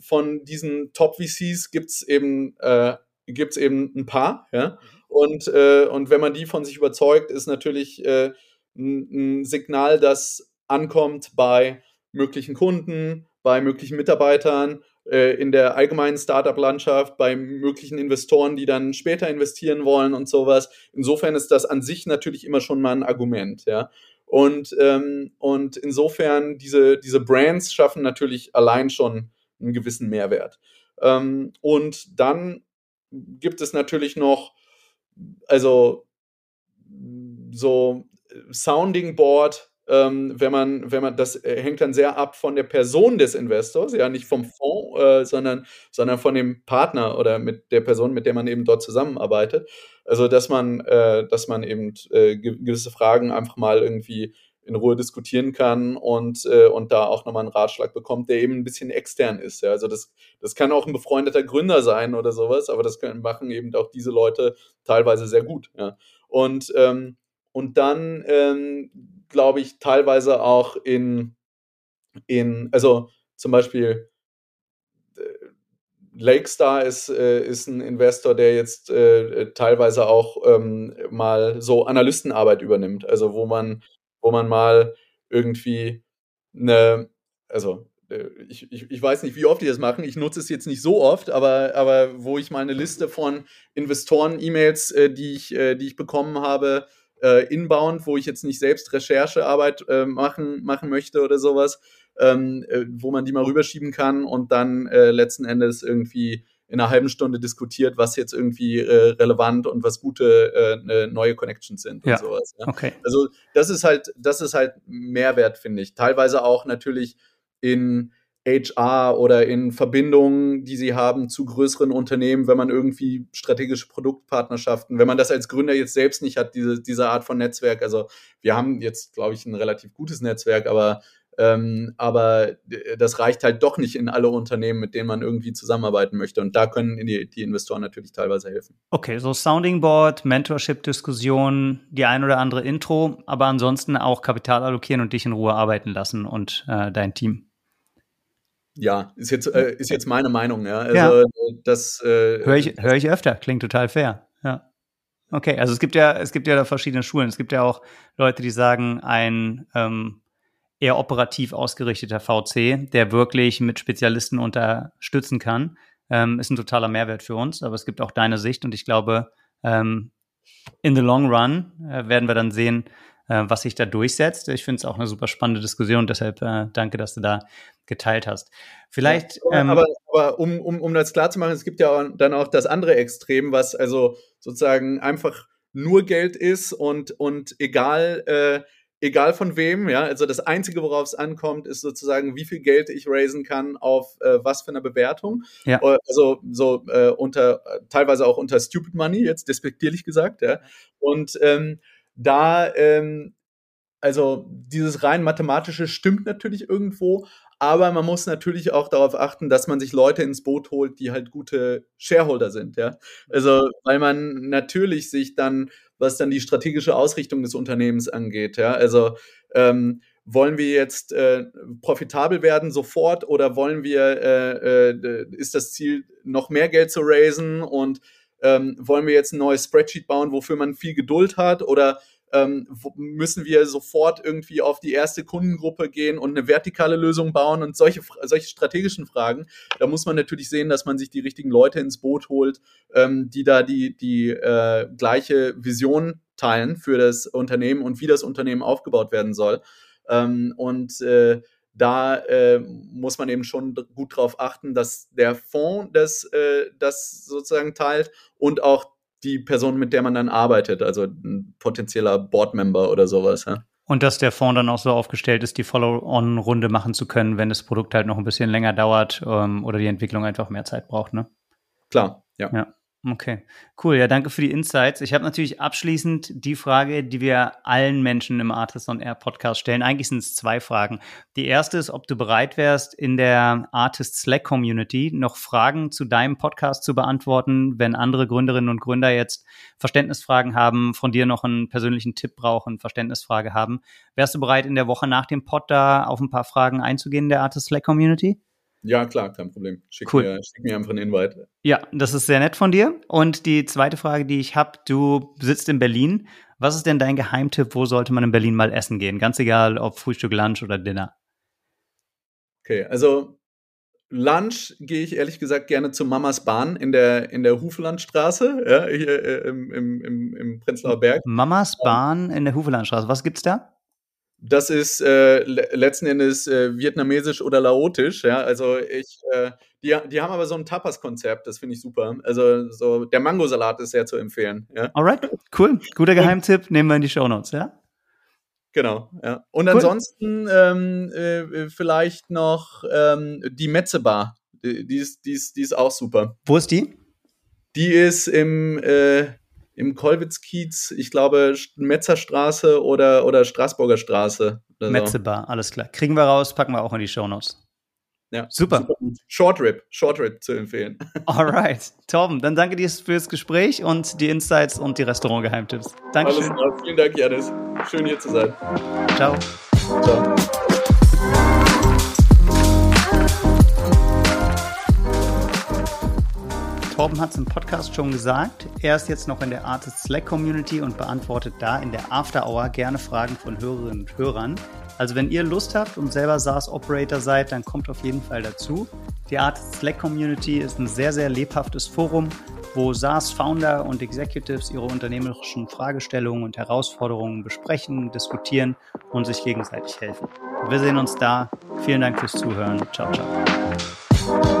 Speaker 2: von diesen Top-VCs gibt es eben, äh, gibt's eben ein paar, ja. Und, äh, und wenn man die von sich überzeugt, ist natürlich äh, ein, ein Signal, das ankommt bei möglichen Kunden, bei möglichen Mitarbeitern, äh, in der allgemeinen Startup-Landschaft, bei möglichen Investoren, die dann später investieren wollen und sowas. Insofern ist das an sich natürlich immer schon mal ein Argument, ja. Und, ähm, und insofern, diese, diese Brands schaffen natürlich allein schon einen gewissen Mehrwert. Ähm, und dann gibt es natürlich noch, also so Sounding Board ähm, wenn man, wenn man, das äh, hängt dann sehr ab von der Person des Investors, ja, nicht vom Fonds, äh, sondern, sondern von dem Partner oder mit der Person, mit der man eben dort zusammenarbeitet. Also, dass man, äh, dass man eben äh, gewisse Fragen einfach mal irgendwie in Ruhe diskutieren kann und, äh, und da auch nochmal einen Ratschlag bekommt, der eben ein bisschen extern ist. Ja. Also das, das kann auch ein befreundeter Gründer sein oder sowas, aber das können, machen eben auch diese Leute teilweise sehr gut. Ja. Und, ähm, und dann ähm, glaube ich, teilweise auch in, in also zum Beispiel äh, Lakestar ist, äh, ist ein Investor, der jetzt äh, teilweise auch ähm, mal so Analystenarbeit übernimmt. Also wo man, wo man mal irgendwie eine, also äh, ich, ich, ich, weiß nicht, wie oft die das machen. Ich nutze es jetzt nicht so oft, aber, aber wo ich mal eine Liste von Investoren-E-Mails, äh, die, ich, die ich bekommen habe, äh, inbound, wo ich jetzt nicht selbst Recherchearbeit äh, machen, machen möchte oder sowas, ähm, äh, wo man die mal rüberschieben kann und dann äh, letzten Endes irgendwie in einer halben Stunde diskutiert, was jetzt irgendwie äh, relevant und was gute äh, ne, neue Connections sind
Speaker 1: ja.
Speaker 2: und sowas.
Speaker 1: Ja. Okay.
Speaker 2: Also das ist halt, das ist halt Mehrwert, finde ich. Teilweise auch natürlich in HR oder in Verbindungen, die sie haben zu größeren Unternehmen, wenn man irgendwie strategische Produktpartnerschaften, wenn man das als Gründer jetzt selbst nicht hat, diese, diese Art von Netzwerk. Also wir haben jetzt, glaube ich, ein relativ gutes Netzwerk, aber ähm, aber das reicht halt doch nicht in alle Unternehmen, mit denen man irgendwie zusammenarbeiten möchte. Und da können die, die Investoren natürlich teilweise helfen.
Speaker 1: Okay, so Sounding Board, Mentorship-Diskussion, die ein oder andere Intro, aber ansonsten auch Kapital allokieren und dich in Ruhe arbeiten lassen und äh, dein Team.
Speaker 2: Ja, ist jetzt, äh, ist jetzt meine Meinung, ja. Also ja. das äh,
Speaker 1: höre ich, hör ich öfter, klingt total fair. Ja. Okay, also es gibt ja, es gibt ja da verschiedene Schulen. Es gibt ja auch Leute, die sagen, ein ähm, eher operativ ausgerichteter VC, der wirklich mit Spezialisten unterstützen kann, ähm, ist ein totaler Mehrwert für uns. Aber es gibt auch deine Sicht und ich glaube, ähm, in the long run äh, werden wir dann sehen, äh, was sich da durchsetzt. Ich finde es auch eine super spannende Diskussion, deshalb äh, danke, dass du da geteilt hast. Vielleicht.
Speaker 2: Ja, ähm, aber, aber um, um, um das klar zu machen, es gibt ja dann auch das andere Extrem, was also sozusagen einfach nur Geld ist und, und egal, äh, egal von wem, ja, also das Einzige, worauf es ankommt, ist sozusagen, wie viel Geld ich raisen kann auf äh, was für eine Bewertung.
Speaker 1: Ja.
Speaker 2: Äh, also so äh, unter, teilweise auch unter Stupid Money, jetzt despektierlich gesagt, ja. Und ähm, da, ähm, also dieses rein mathematische stimmt natürlich irgendwo, aber man muss natürlich auch darauf achten, dass man sich Leute ins Boot holt, die halt gute Shareholder sind, ja. Also, weil man natürlich sich dann, was dann die strategische Ausrichtung des Unternehmens angeht, ja, also ähm, wollen wir jetzt äh, profitabel werden sofort oder wollen wir, äh, äh, ist das Ziel, noch mehr Geld zu raisen und ähm, wollen wir jetzt ein neues Spreadsheet bauen, wofür man viel Geduld hat oder ähm, müssen wir sofort irgendwie auf die erste Kundengruppe gehen und eine vertikale Lösung bauen und solche, solche strategischen Fragen. Da muss man natürlich sehen, dass man sich die richtigen Leute ins Boot holt, ähm, die da die, die äh, gleiche Vision teilen für das Unternehmen und wie das Unternehmen aufgebaut werden soll. Ähm, und äh, da äh, muss man eben schon gut darauf achten, dass der Fonds das, äh, das sozusagen teilt und auch die Person, mit der man dann arbeitet, also ein potenzieller Boardmember oder sowas. Ja.
Speaker 1: Und dass der Fonds dann auch so aufgestellt ist, die Follow-on-Runde machen zu können, wenn das Produkt halt noch ein bisschen länger dauert ähm, oder die Entwicklung einfach mehr Zeit braucht, ne?
Speaker 2: Klar, ja.
Speaker 1: ja. Okay, cool. Ja, danke für die Insights. Ich habe natürlich abschließend die Frage, die wir allen Menschen im Artist on Air Podcast stellen. Eigentlich sind es zwei Fragen. Die erste ist, ob du bereit wärst, in der Artist Slack Community noch Fragen zu deinem Podcast zu beantworten, wenn andere Gründerinnen und Gründer jetzt Verständnisfragen haben, von dir noch einen persönlichen Tipp brauchen, Verständnisfrage haben. Wärst du bereit, in der Woche nach dem Pod da auf ein paar Fragen einzugehen in der Artist Slack Community?
Speaker 2: Ja, klar, kein Problem. Schick,
Speaker 1: cool.
Speaker 2: mir, schick mir einfach einen Invite.
Speaker 1: Ja, das ist sehr nett von dir. Und die zweite Frage, die ich habe, du sitzt in Berlin. Was ist denn dein Geheimtipp? Wo sollte man in Berlin mal essen gehen? Ganz egal, ob Frühstück, Lunch oder Dinner.
Speaker 2: Okay, also Lunch gehe ich ehrlich gesagt gerne zu Mamas Bahn in der, in der Hufelandstraße, ja, hier äh, im, im, im, im Prenzlauer Berg.
Speaker 1: Mamas Bahn in der Hufelandstraße. Was gibt's da?
Speaker 2: Das ist äh, letzten Endes äh, vietnamesisch oder laotisch, ja. Also ich, äh, die, die haben aber so ein Tapas-Konzept, das finde ich super. Also so der Mangosalat ist sehr zu empfehlen. Ja?
Speaker 1: Alright, cool. Guter Geheimtipp, nehmen wir in die Shownotes, ja?
Speaker 2: Genau, ja. Und cool. ansonsten ähm, äh, vielleicht noch ähm, die Metzebar. Die, die, ist, die, ist, die ist auch super.
Speaker 1: Wo ist die?
Speaker 2: Die ist im äh, im Kolwitz-Kiez, ich glaube, Metzerstraße oder, oder Straßburger Straße.
Speaker 1: Metzebar, alles klar. Kriegen wir raus, packen wir auch in die Shownotes.
Speaker 2: Ja,
Speaker 1: super. super
Speaker 2: Short Rip, Short Rip zu empfehlen.
Speaker 1: Alright. Torben, dann danke dir fürs Gespräch und die Insights und die Restaurant-Geheimtipps. Dankeschön.
Speaker 2: Alles klar. Vielen Dank, Janis. Schön hier zu sein.
Speaker 1: Ciao.
Speaker 2: Ciao.
Speaker 1: Torben hat es im Podcast schon gesagt. Er ist jetzt noch in der Artist Slack Community und beantwortet da in der After Hour gerne Fragen von Hörerinnen und Hörern. Also wenn ihr Lust habt und selber SaaS-Operator seid, dann kommt auf jeden Fall dazu. Die Art Slack Community ist ein sehr, sehr lebhaftes Forum, wo SaaS-Founder und Executives ihre unternehmerischen Fragestellungen und Herausforderungen besprechen, diskutieren und sich gegenseitig helfen. Wir sehen uns da. Vielen Dank fürs Zuhören. Ciao, ciao.